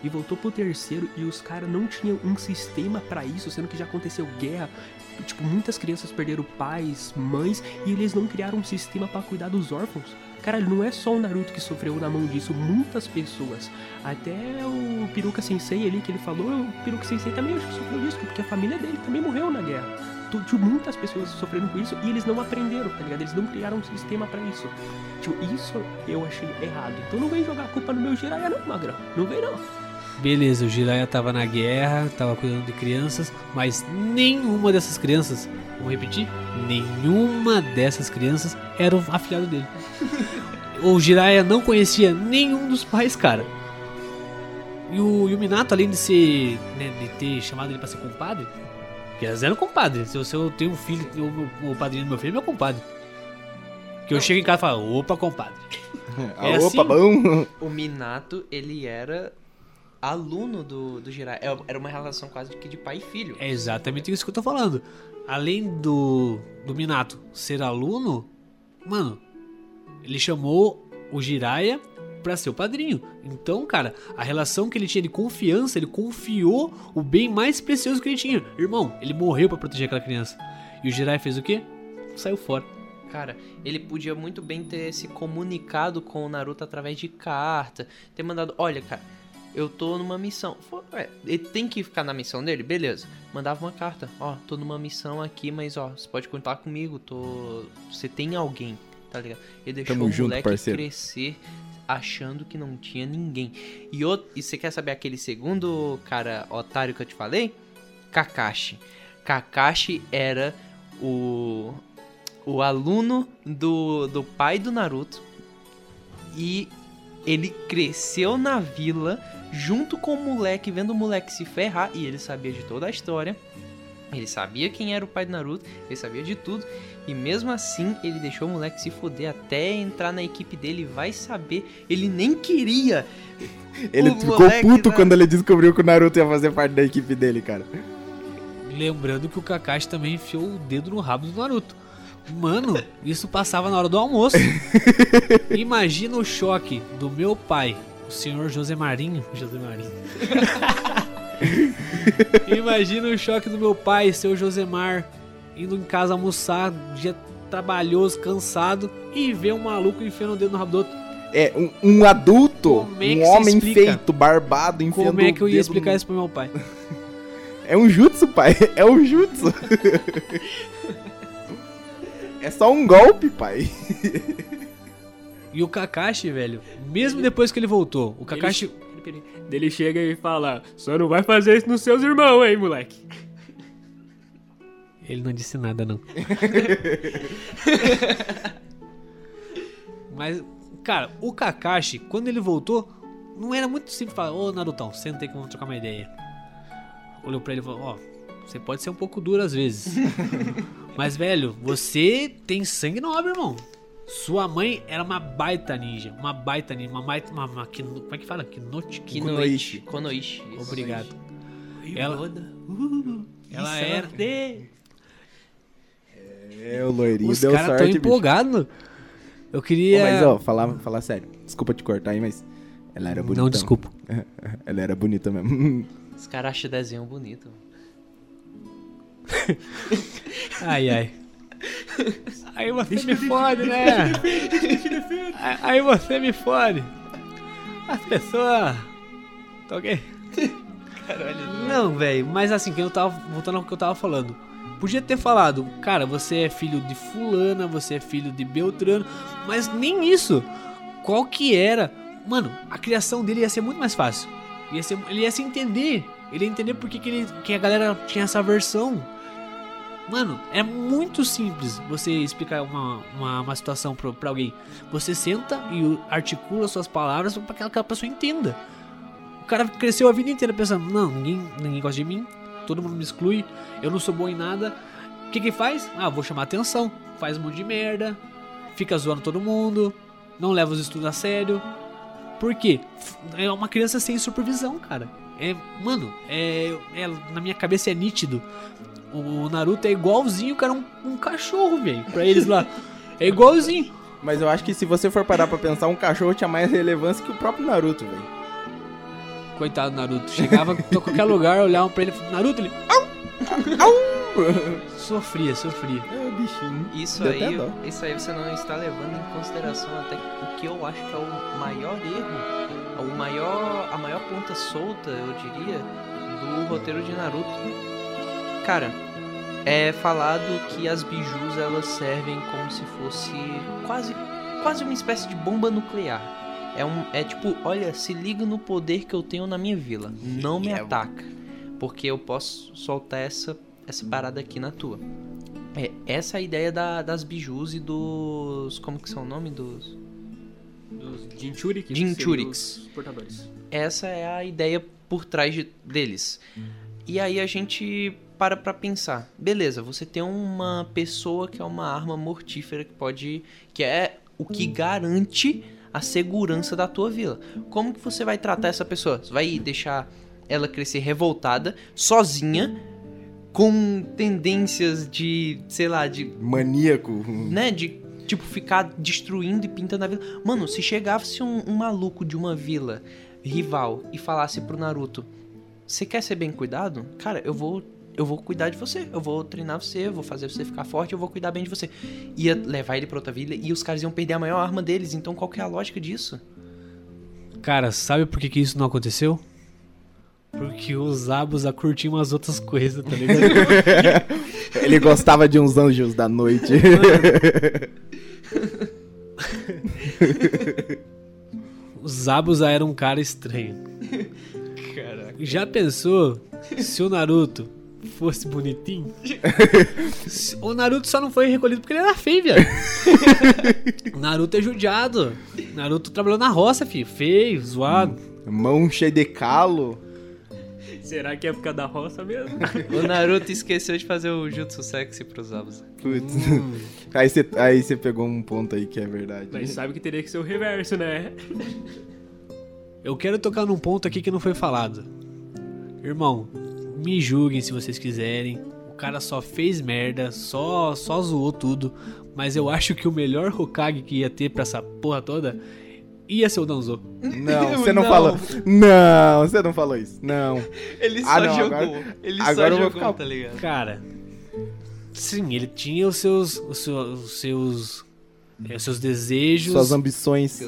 Speaker 3: e voltou pro terceiro e os caras não tinham um sistema pra isso, sendo que já aconteceu guerra. Tipo, muitas crianças perderam pais, mães e eles não criaram um sistema pra cuidar dos órfãos. Cara, não é só o Naruto que sofreu na mão disso, muitas pessoas. Até o Peruka Sensei ali que ele falou, o Peruka Sensei também acho que sofreu disso, porque a família dele também morreu na guerra. Tipo, muitas pessoas sofrendo com isso e eles não aprenderam, tá ligado? Eles não criaram um sistema pra isso. Tipo, isso eu achei errado. Então não vem jogar a culpa no meu Jiraiya não, Magrão. Não vem não.
Speaker 1: Beleza, o Jiraiya tava na guerra, tava cuidando de crianças, mas nenhuma dessas crianças, vou repetir, nenhuma dessas crianças era o afilhado dele. o Jiraiya não conhecia nenhum dos pais, cara. E o, e o Minato, além de ser, né, de ter chamado ele pra ser compadre, que eles eram compadre. Se eu, se eu tenho um filho, o, o padrinho do meu filho é meu compadre. Que eu chego em casa e falo, opa, compadre. É
Speaker 2: Opa,
Speaker 1: assim?
Speaker 2: bom.
Speaker 4: O Minato, ele era aluno do, do Jiraiya. É- Era uma relação quase que de pai e filho.
Speaker 1: É exatamente isso que eu tô falando. Além do, do Minato ser aluno, mano, ele chamou o Jiraiya pra ser o padrinho. Então, cara, a relação que ele tinha de confiança, ele confiou o bem mais precioso que ele tinha. Irmão, ele morreu pra proteger aquela criança. E o Jiraiya fez o quê? Saiu fora.
Speaker 4: Cara, ele podia muito bem ter se comunicado com o Naruto através de carta, ter mandado, olha, cara, eu tô numa missão. Ué, ele tem que ficar na missão dele? Beleza. Mandava uma carta, ó, tô numa missão aqui, mas ó, você pode contar comigo, tô. Você tem alguém, tá ligado? Ele deixou
Speaker 2: Tamo
Speaker 4: o
Speaker 2: junto,
Speaker 4: moleque
Speaker 2: parceiro.
Speaker 4: crescer achando que não tinha ninguém. E, outro, e você quer saber aquele segundo cara otário que eu te falei? Kakashi. Kakashi era o o aluno do, do pai do Naruto e ele cresceu na vila junto com o moleque, vendo o moleque se ferrar e ele sabia de toda a história. Ele sabia quem era o pai do Naruto, ele sabia de tudo e mesmo assim ele deixou o moleque se foder até entrar na equipe dele. Vai saber, ele nem queria.
Speaker 2: Ele
Speaker 4: O
Speaker 2: ficou
Speaker 4: moleque,
Speaker 2: puto
Speaker 4: né?
Speaker 2: quando ele descobriu que o Naruto ia fazer parte da equipe dele, cara.
Speaker 1: Lembrando que o Kakashi também enfiou o dedo no rabo do Naruto. Mano, isso passava na hora do almoço. Imagina o choque do meu pai, senhor José Marinho. José Marinho. Imagina o choque do meu pai, seu Josemar, indo em casa almoçar, dia trabalhoso, cansado, e ver um maluco enfiando o dedo no rabo do outro.
Speaker 2: É, um, um adulto,
Speaker 1: é
Speaker 2: um homem feito, barbado, enfiando
Speaker 1: Como é que eu ia explicar
Speaker 2: no-
Speaker 1: isso pro meu pai?
Speaker 2: É um jutsu, pai. É um jutsu. é só um golpe, pai.
Speaker 1: E o Kakashi, velho, mesmo depois que ele voltou, o Kakashi.
Speaker 3: Daí Ele chega e fala: Só não vai fazer isso nos seus irmãos, hein, moleque?
Speaker 1: Ele não disse nada, não. Mas, cara, o Kakashi, quando ele voltou, não era muito simples falar, ô Narutão, senta aí que vamos trocar uma ideia. Olhou pra ele e falou, ó, você pode ser um pouco duro às vezes. Mas, velho, você tem sangue nobre, irmão. Sua mãe era uma baita ninja. Uma baita ninja. Uma baita. Uma, uma, kino- como é que fala? Kinochi?
Speaker 4: Kinoichi. Konoichi.
Speaker 1: Obrigado. Ela, ela
Speaker 3: Isso
Speaker 1: era.
Speaker 2: É, o loirinho
Speaker 1: Os
Speaker 2: deu
Speaker 1: caras tão
Speaker 2: sorte, bicho.
Speaker 1: empolgados. Eu
Speaker 2: Ô,
Speaker 1: queria.
Speaker 2: mas, ó, falar, falar sério. Desculpa te cortar aí, mas ela era bonita.
Speaker 1: Não, desculpa.
Speaker 2: Ela era bonita mesmo.
Speaker 4: Os caras acham desenho bonito.
Speaker 1: Ai, ai. Aí você me fode, né? Aí- você me fode. As pessoas. Tá ok? Não, velho, mas assim, que eu tava. Voltando ao que eu tava falando. Podia ter falado, cara, você é filho de fulana, você é filho de Beltrano, mas nem isso. qual que era. Mano, a criação dele ia ser muito mais fácil. Ia ser, ele ia se entender. Ele ia entender por que, que, ele, que a galera tinha essa versão. Mano, é muito simples você explicar uma, uma, uma situação pra, pra alguém. Você senta e articula suas palavras pra que aquela pessoa entenda. O cara cresceu a vida inteira pensando: não, ninguém, ninguém gosta de mim, todo mundo me exclui, eu não sou bom em nada. O que que faz? Ah, vou chamar atenção. Faz um monte de merda, fica zoando todo mundo, não leva os estudos a sério. Por quê? É uma criança sem supervisão, cara. É, mano, é, é na minha cabeça é nítido. O Naruto é igualzinho, cara, um, um cachorro, velho, pra eles lá. É igualzinho.
Speaker 2: Mas eu acho que se você for parar pra pensar, um cachorro tinha mais relevância que o próprio Naruto, velho.
Speaker 1: Coitado do Naruto. Chegava em qualquer lugar, olhavam pra ele e Naruto, ele. Sofria, sofria.
Speaker 2: É, bichinho.
Speaker 4: Isso
Speaker 2: Deu
Speaker 4: aí, isso aí você não está levando em consideração até o que eu acho que é o maior erro, o maior, a maior ponta solta, eu diria, do roteiro de Naruto. Cara, é falado que as bijus elas servem como se fosse quase, quase uma espécie de bomba nuclear. É um, é tipo, olha, se liga no poder que eu tenho na minha vila, não me ataca, porque eu posso soltar essa essa parada aqui na tua. É, essa é a ideia da- das bijus e dos. Como que são o nome dos.
Speaker 3: Dos Jinchuriks. Portadores.
Speaker 4: Essa é a ideia por trás de- deles. E aí a gente para pra pensar. Beleza, você tem uma pessoa que é uma arma mortífera que pode. que é o que garante a segurança da tua vila. Como que você vai tratar essa pessoa? Você vai deixar ela crescer revoltada, sozinha, com tendências de, sei lá, de
Speaker 2: Maníaco.
Speaker 4: né, de tipo ficar destruindo e pintando a vila. Mano, se chegasse um, um maluco de uma vila rival e falasse pro Naruto: "Você quer ser bem cuidado? Cara, eu vou eu vou cuidar de você, eu vou treinar você, eu vou fazer você ficar forte, eu vou cuidar bem de você". Ia levar ele pra outra vila e os caras iam perder a maior arma deles. Então qual que é a lógica disso?
Speaker 1: Cara, sabe por que, que isso não aconteceu? Porque os Abusa curtiam as outras coisas, tá ligado?
Speaker 2: Ele gostava de uns anjos da noite.
Speaker 1: Os Abusa era um cara estranho. Já pensou se o Naruto fosse bonitinho? O Naruto só não foi recolhido porque ele era feio, viado. o Naruto é judiado. Naruto trabalhou na roça, filho. Feio, zoado.
Speaker 2: Mão cheia de calo.
Speaker 3: Será que é época da roça mesmo?
Speaker 4: O Naruto esqueceu de fazer o jutsu sexy pros Abusa.
Speaker 2: Putz. Aí você aí você pegou um ponto aí que é verdade.
Speaker 3: Mas sabe que teria que ser o reverso, né?
Speaker 1: Eu quero tocar num ponto aqui que não foi falado. Irmão, me julguem se vocês quiserem. O cara só fez merda, só, só zoou tudo. Mas eu acho que o melhor Hokage que ia ter pra essa porra toda ia ser o Danzo.
Speaker 2: Não, você não,
Speaker 4: Não.
Speaker 2: falou. Não, você não falou isso. Não.
Speaker 4: Ele
Speaker 2: Ah, não, agora-
Speaker 4: Ele
Speaker 2: agora eu vou ficar-
Speaker 4: tá ligado?
Speaker 1: Cara, sim, ele tinha os seus. os seus. os seus, os seus desejos.
Speaker 2: Suas ambições.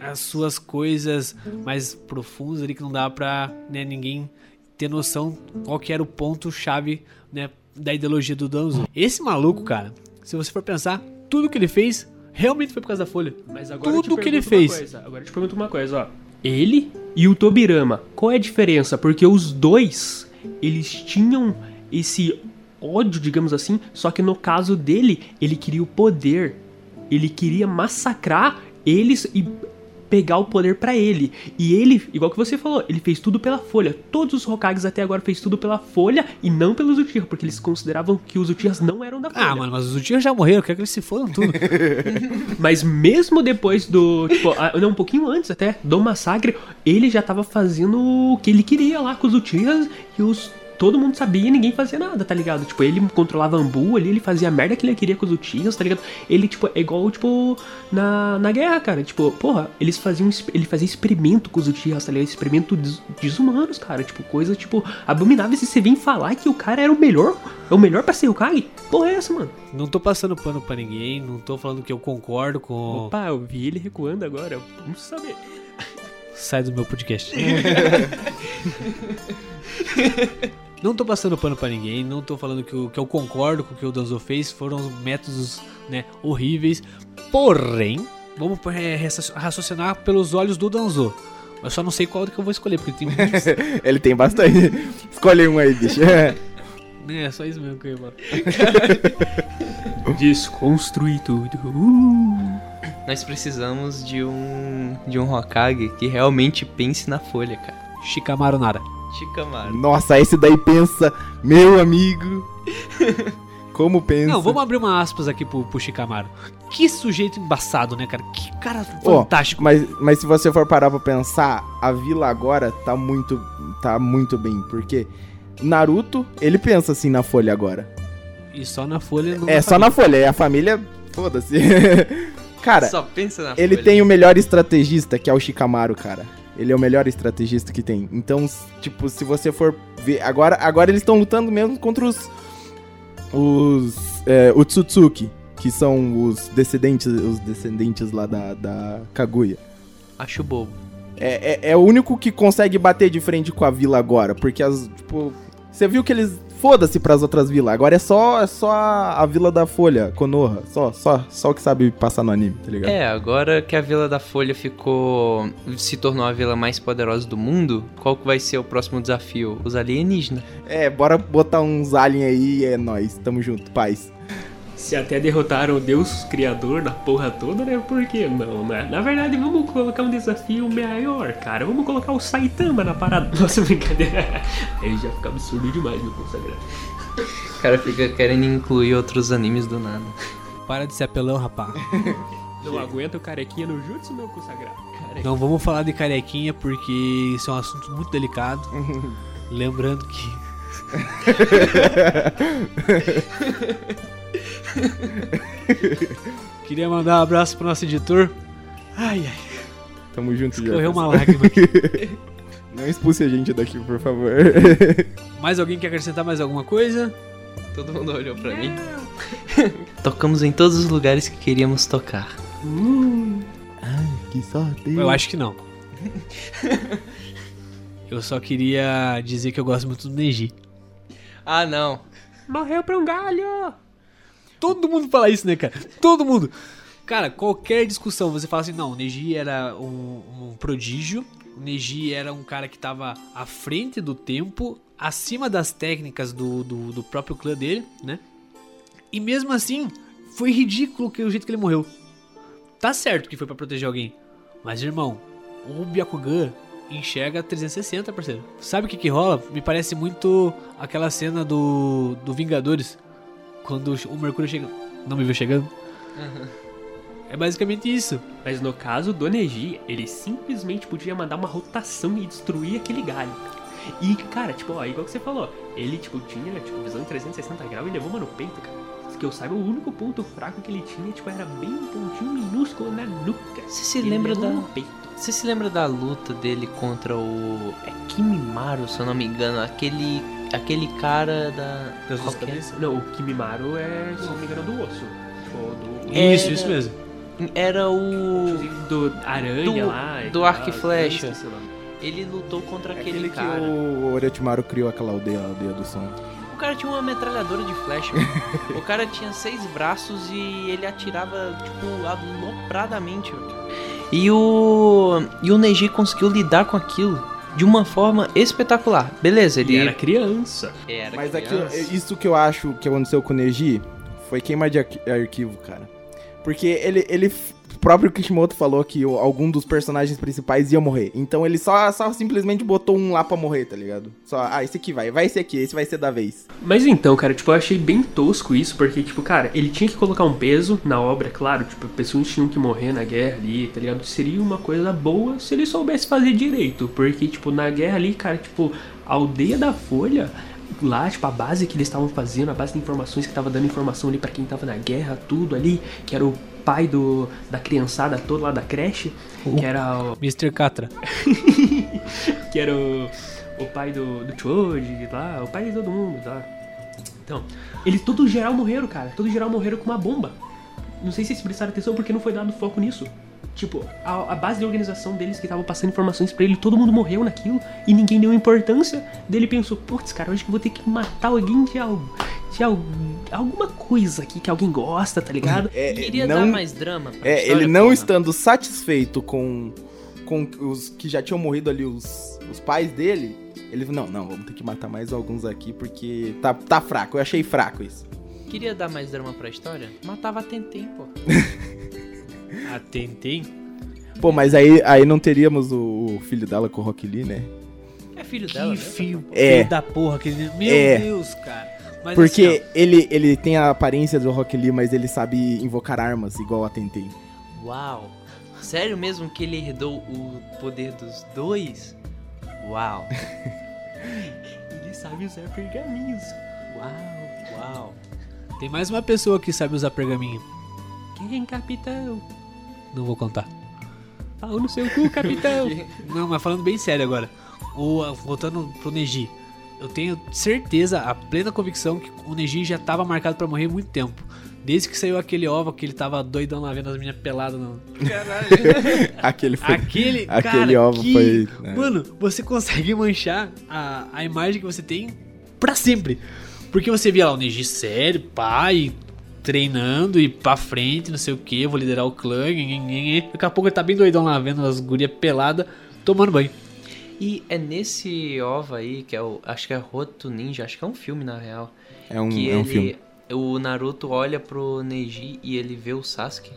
Speaker 1: As suas coisas mais profundas ali que não dá pra né, ninguém ter noção qual que era o ponto chave né, da ideologia do Danzo. Esse maluco, cara, se você for pensar, tudo que ele fez realmente foi por causa da Folha.
Speaker 3: Mas agora eu te
Speaker 1: Tudo que ele fez.
Speaker 3: coisa, Agora eu te pergunto uma coisa, ó. Ele e o Tobirama, qual é a diferença? Porque os dois, eles tinham esse ódio, digamos assim, só que no caso dele, ele queria o poder. Ele queria massacrar eles e pegar o poder pra ele. E ele, igual que você falou, ele fez tudo pela Folha. Todos os Hokages até agora fez tudo pela Folha e não pelos Uchiha, porque eles consideravam que os Uchihas não eram da Folha.
Speaker 1: Ah, mano, mas os Uchiha já morreram, eu quero que eles se fodam tudo.
Speaker 3: Mas mesmo depois do. Tipo, ah, não, um pouquinho antes até, do massacre, ele já tava fazendo o que ele queria lá com os Uchihas e os. Todo mundo sabia e ninguém fazia nada, tá ligado? Tipo, ele controlava Ambu ali, ele fazia a merda que ele queria com os Uchihas, tá ligado? Ele, tipo, é igual, tipo, na, na guerra, cara. Tipo, porra, eles faziam. Ele fazia experimento com os Uchihas, tá ligado? Experimento des- desumanos, cara. Tipo, coisa, tipo, abomináveis. E você vem falar que o cara era o melhor, é o melhor pra ser Hokage? Porra, é essa, mano?
Speaker 1: não tô passando pano pra ninguém, não tô falando que eu concordo com.
Speaker 3: Opa, eu vi ele recuando agora. Vamos saber.
Speaker 1: Sai do meu podcast. não tô passando pano pra ninguém, não tô falando que, eu- que eu concordo com o que o Danzo fez, foram métodos né, horríveis. Porém, vamos é, raciocinar pelos olhos do Danzo. Eu só não sei qual que eu vou escolher, porque tem muitos.
Speaker 2: Ele tem bastante. Escolhe um aí, bicho.
Speaker 1: é, só isso mesmo que eu ia falar.
Speaker 3: Desconstruir tudo. Uh.
Speaker 4: Nós precisamos de um de um Hokage que realmente pense na folha, cara.
Speaker 1: Shikamaru Nara.
Speaker 2: Nossa, esse daí pensa, meu amigo. Como pensa?
Speaker 1: Não, vamos abrir uma aspas aqui pro, pro Shikamaru. Que sujeito embaçado, né, cara? Que cara fantástico.
Speaker 2: Oh, mas, mas se você for parar pra pensar, a vila agora tá muito, tá muito bem. Porque Naruto, ele pensa assim na folha agora.
Speaker 1: E só na folha não
Speaker 2: É, só família. na folha. É a família. Foda-se. cara,
Speaker 4: só pensa na
Speaker 2: ele
Speaker 4: folha.
Speaker 2: tem o melhor estrategista, que é o Shikamaru, cara. Ele é o melhor estrategista que tem. Então, tipo, se você for ver. Agora, agora eles estão lutando mesmo contra os. Os. É, Utsutsuki, que são os descendentes, os descendentes lá da, da Kaguya.
Speaker 4: Acho bobo.
Speaker 2: É, é, é, o único que consegue bater de frente com a vila agora. Porque as. Tipo. Você viu que eles foda-se pras outras vilas. Agora é só, é só a, a Vila da Folha, Konoha. Só, só, só o que sabe passar no anime, tá ligado?
Speaker 4: É, agora que a Vila da Folha ficou. se tornou a vila mais poderosa do mundo, qual que vai ser o próximo desafio? Os alienígenas.
Speaker 2: É, bora botar uns aliens aí e é nóis. Tamo junto, paz.
Speaker 3: Se até derrotaram o Deus Criador da porra toda, né? Por que não, né? Na verdade, vamos colocar um desafio maior, cara. Vamos colocar o Saitama na parada. Nossa, brincadeira. Aí já fica absurdo demais, meu consagrado.
Speaker 4: O cara fica querendo incluir outros animes do nada.
Speaker 1: Para de ser apelão, rapaz.
Speaker 3: Não aguenta o carequinha no jutsu, meu consagrado.
Speaker 1: Carequinha. Não vamos falar de carequinha porque isso é um assunto muito delicado. Lembrando que. Queria mandar um abraço pro nosso editor. Ai, ai.
Speaker 2: Tamo junto, já.
Speaker 1: Correu uma lágrima aqui.
Speaker 2: Não expulse a gente daqui, por favor.
Speaker 1: mais alguém quer acrescentar mais alguma coisa?
Speaker 4: Todo mundo olhou pra mim. Tocamos em todos os lugares que queríamos tocar.
Speaker 2: Hum. Ai, que sorte.
Speaker 1: Eu acho que não. Eu só queria dizer que eu gosto muito do Neji.
Speaker 4: Ah, não.
Speaker 3: Morreu pra um galho!
Speaker 1: Todo mundo fala isso, né, cara? Todo mundo. Cara, qualquer discussão, você fala assim, não, o Neji era um, um prodígio, o Neji era um cara que estava à frente do tempo, acima das técnicas do, do, do, próprio clã dele, né? E mesmo assim, foi ridículo que o jeito que ele morreu. Tá certo que foi para proteger alguém, mas irmão, o Byakugan enxerga 360, parceiro. Sabe o que que rola? Me parece muito aquela cena do, do Vingadores, quando o Mercúrio chega. Não me viu chegando? Uhum. É basicamente isso.
Speaker 3: Mas no caso do Neji, ele simplesmente podia mandar uma rotação e destruir aquele galho. E, cara, tipo, ó, igual que você falou, ele, tipo, tinha, tipo, visão em 360 graus e levou uma no peito, cara. Que eu saiba, o único ponto fraco que ele tinha, tipo, era bem um pontinho minúsculo na nuca.
Speaker 4: Você se lembra da... Você se lembra da luta dele contra o... É Kimimaro, se eu não me engano, aquele aquele cara da.
Speaker 3: Das duas cabeças? Não, o Kimimaro é, se não me engano, do osso.
Speaker 1: Do... Isso, isso mesmo.
Speaker 4: Era o.
Speaker 3: Do Aranha
Speaker 4: do,
Speaker 3: lá.
Speaker 4: Do Arco e Flecha. Ele lutou contra
Speaker 2: é
Speaker 4: aquele,
Speaker 2: aquele
Speaker 4: cara.
Speaker 2: que o Orochimaru criou aquela aldeia, a aldeia do som.
Speaker 4: O cara tinha uma metralhadora de flecha. o cara tinha seis braços e ele atirava, tipo, alopradamente. E o. E o Neji conseguiu lidar com aquilo de uma forma espetacular. Beleza, ele.
Speaker 3: E era criança.
Speaker 4: Era
Speaker 2: Mas
Speaker 4: criança.
Speaker 2: Aquilo, isso que eu acho que aconteceu com o Neji foi queima de arquivo, cara. Porque ele, ele próprio Kishimoto falou que algum dos personagens principais ia morrer. Então ele só, só simplesmente botou um lá pra morrer, tá ligado? Só, ah, esse aqui vai, vai esse aqui, esse vai ser da vez.
Speaker 3: Mas então, cara, tipo, eu achei bem tosco isso, porque, tipo, cara, ele tinha que colocar um peso na obra, claro, tipo, pessoas tinham que morrer na guerra ali, tá ligado? Seria uma coisa boa se ele soubesse fazer direito, porque, tipo, na guerra ali, cara, tipo, a aldeia da Folha lá, tipo, a base que eles estavam fazendo, a base de informações que tava dando informação ali para quem tava na guerra, tudo ali, que era o pai do, da criançada toda lá da creche, uh, que era o...
Speaker 1: Mr. Catra.
Speaker 3: que era o, o pai do, do Choji lá, o pai de todo mundo, tá? Então, eles todos geral morreram, cara. Todos geral morreram com uma bomba. Não sei se vocês prestaram atenção porque não foi dado foco nisso. Tipo, a, a base de organização deles que estavam passando informações para ele, todo mundo morreu naquilo e ninguém deu importância. Dele pensou, putz, cara, hoje que vou ter que matar alguém de algo. de al- alguma coisa aqui que alguém gosta, tá ligado?
Speaker 2: É,
Speaker 4: Queria
Speaker 2: não,
Speaker 4: dar mais drama pra
Speaker 2: é, ele não
Speaker 4: porra.
Speaker 2: estando satisfeito com, com os que já tinham morrido ali, os, os pais dele, ele falou, não, não, vamos ter que matar mais alguns aqui porque tá, tá fraco. Eu achei fraco isso.
Speaker 4: Queria dar mais drama pra história? Matava a Tentem, pô.
Speaker 1: Ah, tentei.
Speaker 2: Pô, mas aí, aí não teríamos o, o filho dela com o Rock Lee, né?
Speaker 4: É filho
Speaker 1: Que
Speaker 4: dela, né?
Speaker 1: fio,
Speaker 2: É.
Speaker 1: filho da porra. Que... Meu
Speaker 2: É.
Speaker 1: Deus, cara. Mas
Speaker 2: Porque
Speaker 1: assim,
Speaker 2: ele, ele tem a aparência do Rock Lee, mas ele sabe invocar armas, igual a Tentei.
Speaker 4: Uau. Sério mesmo que ele herdou o poder dos dois? Uau.
Speaker 3: Ele sabe usar pergaminhos.
Speaker 1: Uau, uau. Tem mais uma pessoa que sabe usar pergaminho.
Speaker 3: Quem, capitão?
Speaker 1: Não vou contar.
Speaker 3: Pau no seu cu, capitão.
Speaker 1: Não, mas falando bem sério agora. O, voltando pro Neji. Eu tenho certeza, a plena convicção que o Neji já tava marcado pra morrer há muito tempo. Desde que saiu aquele ova que ele tava doidão lá vendo as meninas peladas no.
Speaker 2: Aquele foi.
Speaker 1: Aquele.
Speaker 2: Aquele
Speaker 1: cara,
Speaker 2: ovo
Speaker 1: que-
Speaker 2: foi, né?
Speaker 1: Mano, você consegue manchar a, a imagem que você tem pra sempre. Porque você via lá o Neji sério, pai, treinando e pra frente, não sei o que, vou liderar o clã. Daqui a pouco ele tá bem doidão lá vendo as gurias peladas, tomando banho.
Speaker 4: E é nesse OVA aí, que é o. Acho que é Roto Ninja, acho que é um filme na real.
Speaker 2: É um,
Speaker 4: que
Speaker 2: é um
Speaker 4: ele.
Speaker 2: filme.
Speaker 4: O Naruto olha pro Neji e ele vê o Sasuke.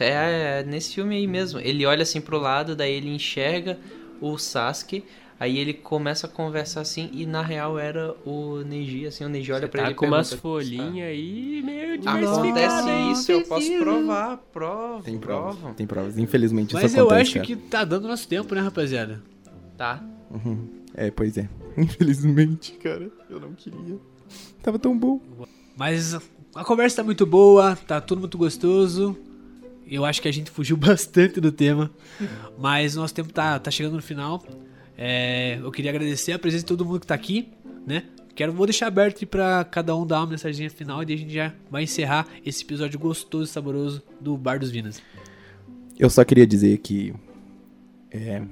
Speaker 4: É, é nesse filme aí mesmo. Ele olha assim pro lado, daí ele enxerga o Sasuke. Aí ele começa a conversar assim, e na real era o Neji, assim, o Neji olha pra
Speaker 3: Tá
Speaker 4: ele e
Speaker 3: com umas folhinhas aí meio diversificadas.
Speaker 4: Acontece isso, eu posso provar, provo,
Speaker 2: Tem provas.
Speaker 4: provo.
Speaker 2: Tem provas. Infelizmente
Speaker 1: Mas
Speaker 2: isso
Speaker 1: eu
Speaker 2: acontece.
Speaker 1: acho
Speaker 2: cara.
Speaker 1: que tá dando nosso tempo, né, rapaziada?
Speaker 4: Tá.
Speaker 2: Uhum. É, pois é. Infelizmente, cara. Eu não queria. Tava tão bom.
Speaker 1: Mas a conversa tá muito boa, tá tudo muito gostoso. Eu acho que a gente fugiu bastante do tema. Mas o nosso tempo tá, tá chegando no final. É, eu queria agradecer a presença de todo mundo que tá aqui, né? Quero, vou deixar aberto para cada um dar uma mensagem final e daí a gente já vai encerrar esse episódio gostoso e saboroso do Bar dos Vinas.
Speaker 2: Eu só queria dizer que. É.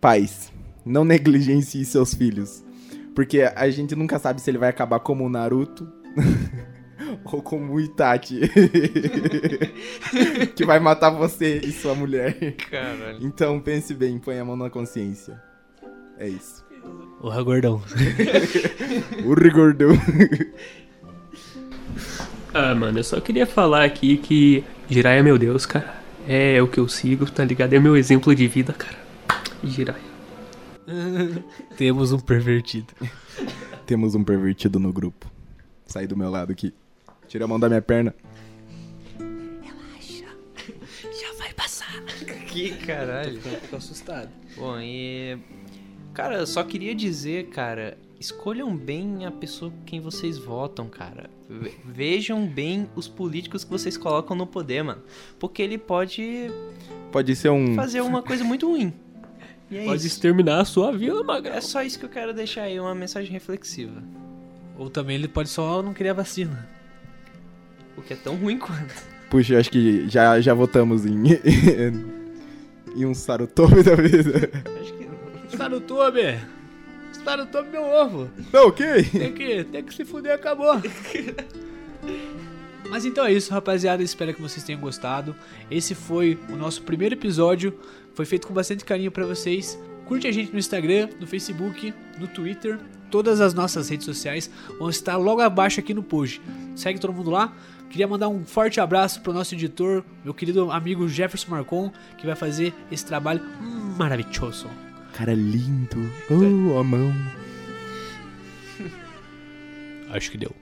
Speaker 2: Pais, não negligencie seus filhos. Porque a gente nunca sabe se ele vai acabar como o Naruto. ou como o Itachi. que vai matar você e sua mulher.
Speaker 4: Caralho.
Speaker 2: Então pense bem, põe a mão na consciência. É isso.
Speaker 1: Porra, gordão.
Speaker 2: Urri gordão.
Speaker 3: Ah, mano, eu só queria falar aqui que Jiraiya é meu Deus, cara. É o que eu sigo, tá ligado? É meu exemplo de vida, cara. Jiraiya.
Speaker 1: Temos um pervertido.
Speaker 2: Temos um pervertido no grupo. Sai do meu lado aqui. Tira a mão da minha perna.
Speaker 1: Já vai passar.
Speaker 4: Que caralho.
Speaker 1: Fico assustado.
Speaker 4: Bom, e. Cara, eu só queria dizer, cara, escolham bem a pessoa com quem vocês votam, cara. Ve- Vejam bem os políticos que vocês colocam no poder, mano. Porque ele pode
Speaker 2: Pode ser um.
Speaker 4: fazer uma coisa muito ruim. E é
Speaker 3: Pode
Speaker 4: isso.
Speaker 3: exterminar a sua vila, magrão.
Speaker 4: É só isso que eu quero deixar aí, uma mensagem reflexiva.
Speaker 1: Ou também ele pode só não querer a vacina.
Speaker 4: O que é tão ruim quanto.
Speaker 2: Puxa, eu acho que já, já votamos em. em um Sarutobi da vida.
Speaker 4: Acho.
Speaker 1: Está no tube! Está no tube, meu ovo!
Speaker 2: Não, ok?
Speaker 1: Tem que, tem que se fuder, acabou. Mas então é isso, rapaziada. Espero que vocês tenham gostado. Esse foi o nosso primeiro episódio. Foi feito com bastante carinho pra vocês. Curte a gente no Instagram, no Facebook, no Twitter. Todas as nossas redes sociais vão estar logo abaixo aqui no post. Segue todo mundo lá. Queria mandar um forte abraço pro nosso editor, meu querido amigo Jefferson Marcon, que vai fazer esse trabalho maravilhoso.
Speaker 2: Cara lindo. Oh, a mão.
Speaker 1: Acho que deu.